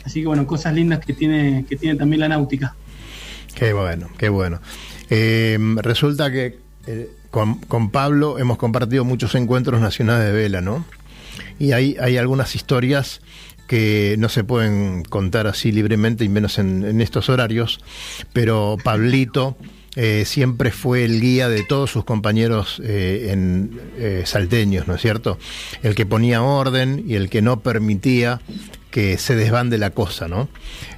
Speaker 7: así que bueno, cosas lindas que tiene, que tiene también la náutica.
Speaker 3: Qué bueno, qué bueno. Eh, resulta que eh, con, Pablo hemos compartido muchos encuentros nacionales de vela, ¿no? Y hay, hay algunas historias que no se pueden contar así libremente y menos en, en estos horarios, pero Pablito eh, siempre fue el guía de todos sus compañeros eh, en eh, salteños, ¿no es cierto? El que ponía orden y el que no permitía que se desbande la cosa, ¿no?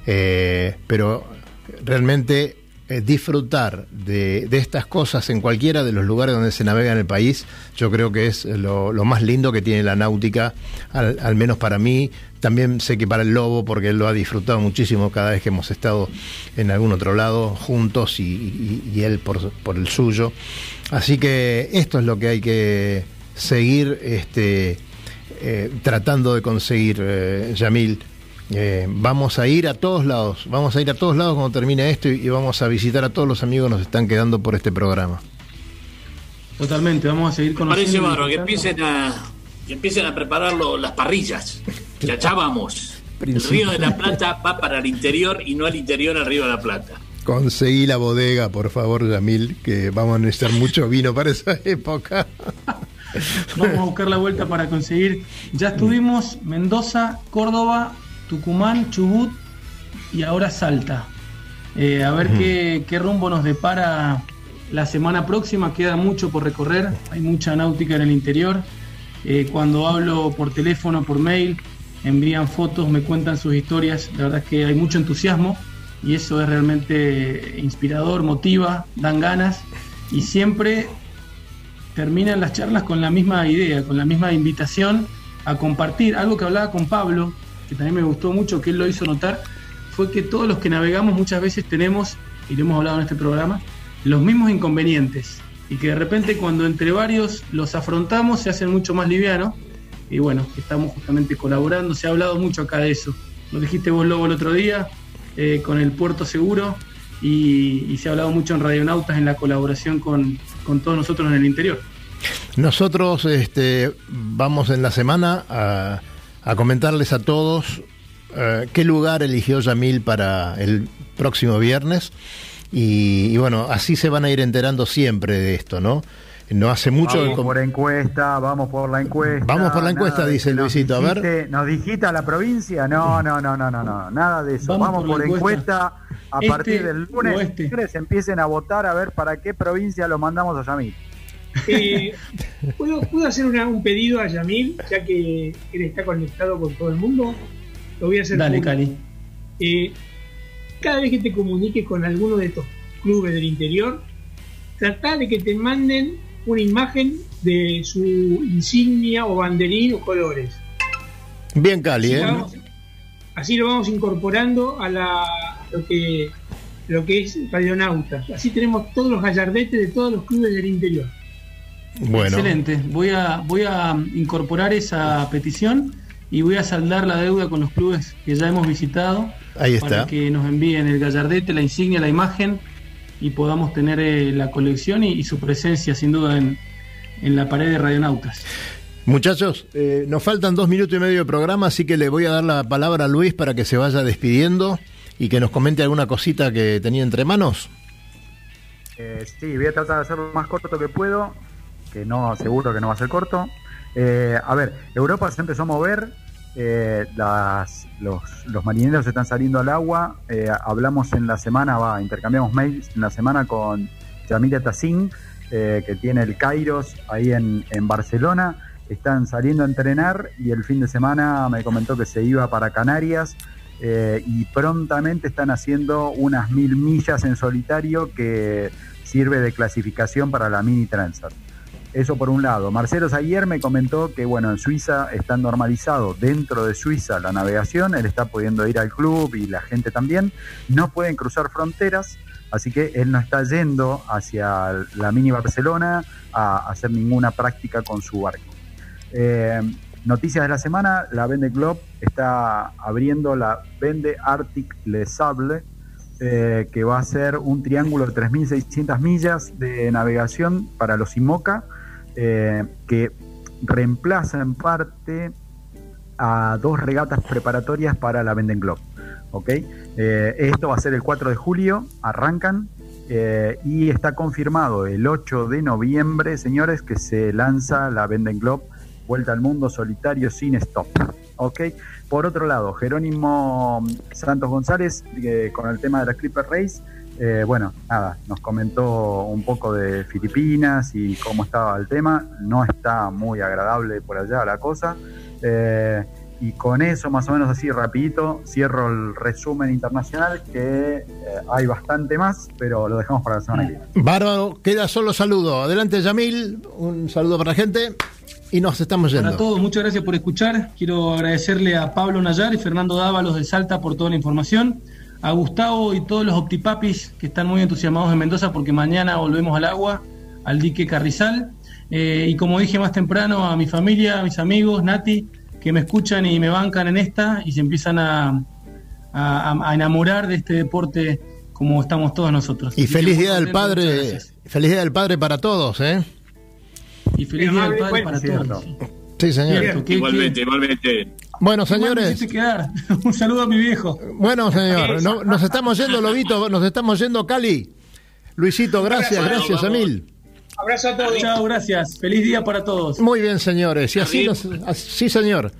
Speaker 3: Pero realmente disfrutar de, estas cosas en cualquiera de los lugares donde se navega en el país, yo creo que es lo, más lindo que tiene la náutica, al, menos para mí. También sé que para el Lobo, porque él lo ha disfrutado muchísimo cada vez que hemos estado en algún otro lado juntos y, él por, por, el suyo. Así que esto es lo que hay que seguir este, eh, tratando de conseguir, eh, Yamil eh, vamos a ir a todos lados, vamos a ir a todos lados cuando termine esto y, y, vamos a visitar a todos los amigos que nos están quedando por este programa.
Speaker 7: Totalmente, vamos a seguir con
Speaker 6: Parece barro, que empiecen a que empiecen a preparar lo, las parrillas. Ya ya vamos. El río de la Plata va para el interior y no al interior al río de la Plata.
Speaker 3: Conseguí la bodega, por favor, Yamil, que vamos a necesitar mucho vino para esa época.
Speaker 7: vamos a buscar la vuelta para conseguir. Ya estuvimos Mendoza, Córdoba, Tucumán, Chubut y ahora Salta. Eh, a ver uh -huh. qué, qué, rumbo nos depara la semana próxima. Queda mucho por recorrer, hay mucha náutica en el interior. Eh, cuando hablo por teléfono, por mail, envían fotos, me cuentan sus historias. La verdad es que hay mucho entusiasmo y eso es realmente inspirador, motiva, dan ganas y siempre terminan las charlas con la misma idea, con la misma invitación a compartir. Algo que hablaba con Pablo que también me gustó mucho, que él lo hizo notar, fue que todos los que navegamos muchas veces tenemos, y lo hemos hablado en este programa, los mismos inconvenientes. Y que de repente cuando entre varios los afrontamos se hacen mucho más livianos. Y bueno, estamos justamente colaborando, se ha hablado mucho acá de eso. Lo dijiste vos, Lobo, el otro día, eh, con el Puerto Seguro, y, se ha hablado mucho en Radionautas en la colaboración con, con todos nosotros en el interior.
Speaker 3: Nosotros este, vamos en la semana a a comentarles a todos eh, qué lugar eligió Yamil para el próximo viernes. Y, y bueno, así se van a ir enterando siempre de esto, ¿no? No hace mucho.
Speaker 5: Vamos por encuesta, vamos por la encuesta.
Speaker 3: Vamos por la encuesta, dice Luisito, a ver.
Speaker 5: ¿Nos digita la provincia? No, no, no, no, no, no, nada de eso.
Speaker 7: Vamos
Speaker 5: Vamos,
Speaker 7: por
Speaker 5: por,
Speaker 7: la
Speaker 5: encuesta.
Speaker 7: encuesta.
Speaker 5: A
Speaker 7: Este
Speaker 5: partir del lunes,
Speaker 7: este.
Speaker 5: empiecen a votar a ver para qué provincia lo mandamos a Yamil.
Speaker 8: Eh, ¿puedo, puedo hacer una- un pedido a Yamil, ya que él está conectado con todo el mundo? Lo voy a hacer.
Speaker 7: Dale. Cali.
Speaker 8: Eh, cada vez que te comuniques con alguno de estos clubes del interior, trata de que te manden una imagen de su insignia o banderín o colores.
Speaker 3: Bien, Cali,
Speaker 8: Así,
Speaker 3: ¿eh?
Speaker 8: lo vamos, así lo vamos incorporando a, la, a lo que lo que es Radionautas. Así tenemos todos los gallardetes de todos los clubes del interior.
Speaker 3: Bueno.
Speaker 7: Excelente. Voy a, voy a incorporar esa petición y voy a saldar la deuda con los clubes que ya hemos visitado.
Speaker 3: Ahí está.
Speaker 7: Para que nos envíen el gallardete, la insignia, la imagen y podamos tener eh, la colección y, y su presencia sin duda en, en la pared de Radionautas.
Speaker 3: Muchachos, eh, nos faltan dos minutos y medio de programa, así que le voy a dar la palabra a Luis para que se vaya despidiendo y que nos comente alguna cosita que tenía entre manos.
Speaker 5: Eh, sí, voy a tratar de hacerlo lo más corto que puedo, que no, seguro que no va a ser corto. Eh, a ver, Europa se empezó a mover, eh, los, los marineros están saliendo al agua, eh, hablamos en la semana, va, intercambiamos mails en la semana con Yamila Tassin, que tiene el Kairos ahí en, en Barcelona, están saliendo a entrenar y el fin de semana me comentó que se iba para Canarias y prontamente están haciendo unas mil millas en solitario que sirve de clasificación para la mini transfer. Eso por un lado. Marcelo Zaguier me comentó que bueno, en Suiza está normalizado dentro de Suiza la navegación, él está pudiendo ir al club y la gente también. No pueden cruzar fronteras, así que él no está yendo hacia la mini Barcelona a hacer ninguna práctica con su barco. Eh, noticias de la semana, la Vende Globe está abriendo la Vende Arctic Le Sable, eh, que va a ser un triángulo de 3.600 millas de navegación para los IMOCA, eh, que reemplaza en parte a dos regatas preparatorias para la Venden Globe. ¿ok? Eh, esto va a ser el 4 de julio, arrancan eh, y está confirmado el 8 de noviembre, señores, que se lanza la Venden Globe Vuelta al Mundo solitario sin stop. ¿ok? Por otro lado, Jerónimo Santos González, con el tema de la Clipper Race, eh, bueno, nada, nos comentó un poco de Filipinas y cómo estaba el tema. No está muy agradable por allá la cosa. Eh, y con eso, más o menos así, rapidito, cierro el resumen internacional, que eh, hay bastante más, pero lo dejamos para la semana que viene.
Speaker 3: Bárbaro, queda solo saludo. Adelante, Yamil, un saludo para la gente y nos estamos yendo.
Speaker 7: Para todos, muchas gracias por escuchar. Quiero agradecerle a Pablo Nayar y Fernando Dávalos de Salta por toda la información. A Gustavo y todos los Optipapis que están muy entusiasmados en Mendoza porque mañana volvemos al agua, al dique Carrizal. Eh, y como dije más temprano, a mi familia, a mis amigos, Nati, que me escuchan y me bancan en esta y se empiezan a, a- a enamorar de este deporte como estamos todos nosotros.
Speaker 3: Y
Speaker 7: que
Speaker 3: feliz día del padre, feliz día del padre para todos, ¿eh?
Speaker 7: Y feliz día del padre para todos. sí.
Speaker 3: Señor.
Speaker 7: Cierto, ¿qué-
Speaker 6: Igualmente, igualmente.
Speaker 3: Bueno, señores.
Speaker 7: Un saludo a mi viejo.
Speaker 3: Bueno, señor, no- nos estamos yendo, Lobito, nos estamos yendo, Cali. Luisito, gracias,
Speaker 8: Abrazo,
Speaker 3: gracias,
Speaker 6: vamos.
Speaker 3: Emil.
Speaker 8: Abrazo a todos.
Speaker 7: Chao, gracias. Feliz día para todos.
Speaker 3: Muy bien, señores. Y así nos, sí, señor.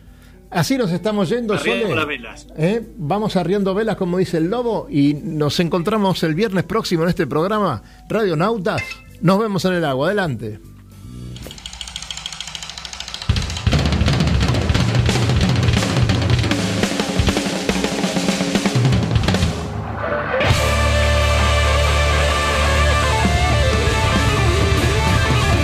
Speaker 3: Así nos estamos yendo, Sole.
Speaker 6: las velas.
Speaker 3: ¿Eh? Vamos arriendo velas, como dice el lobo, y nos encontramos el viernes próximo en este programa, Radio Nautas. Nos vemos en el agua. Adelante.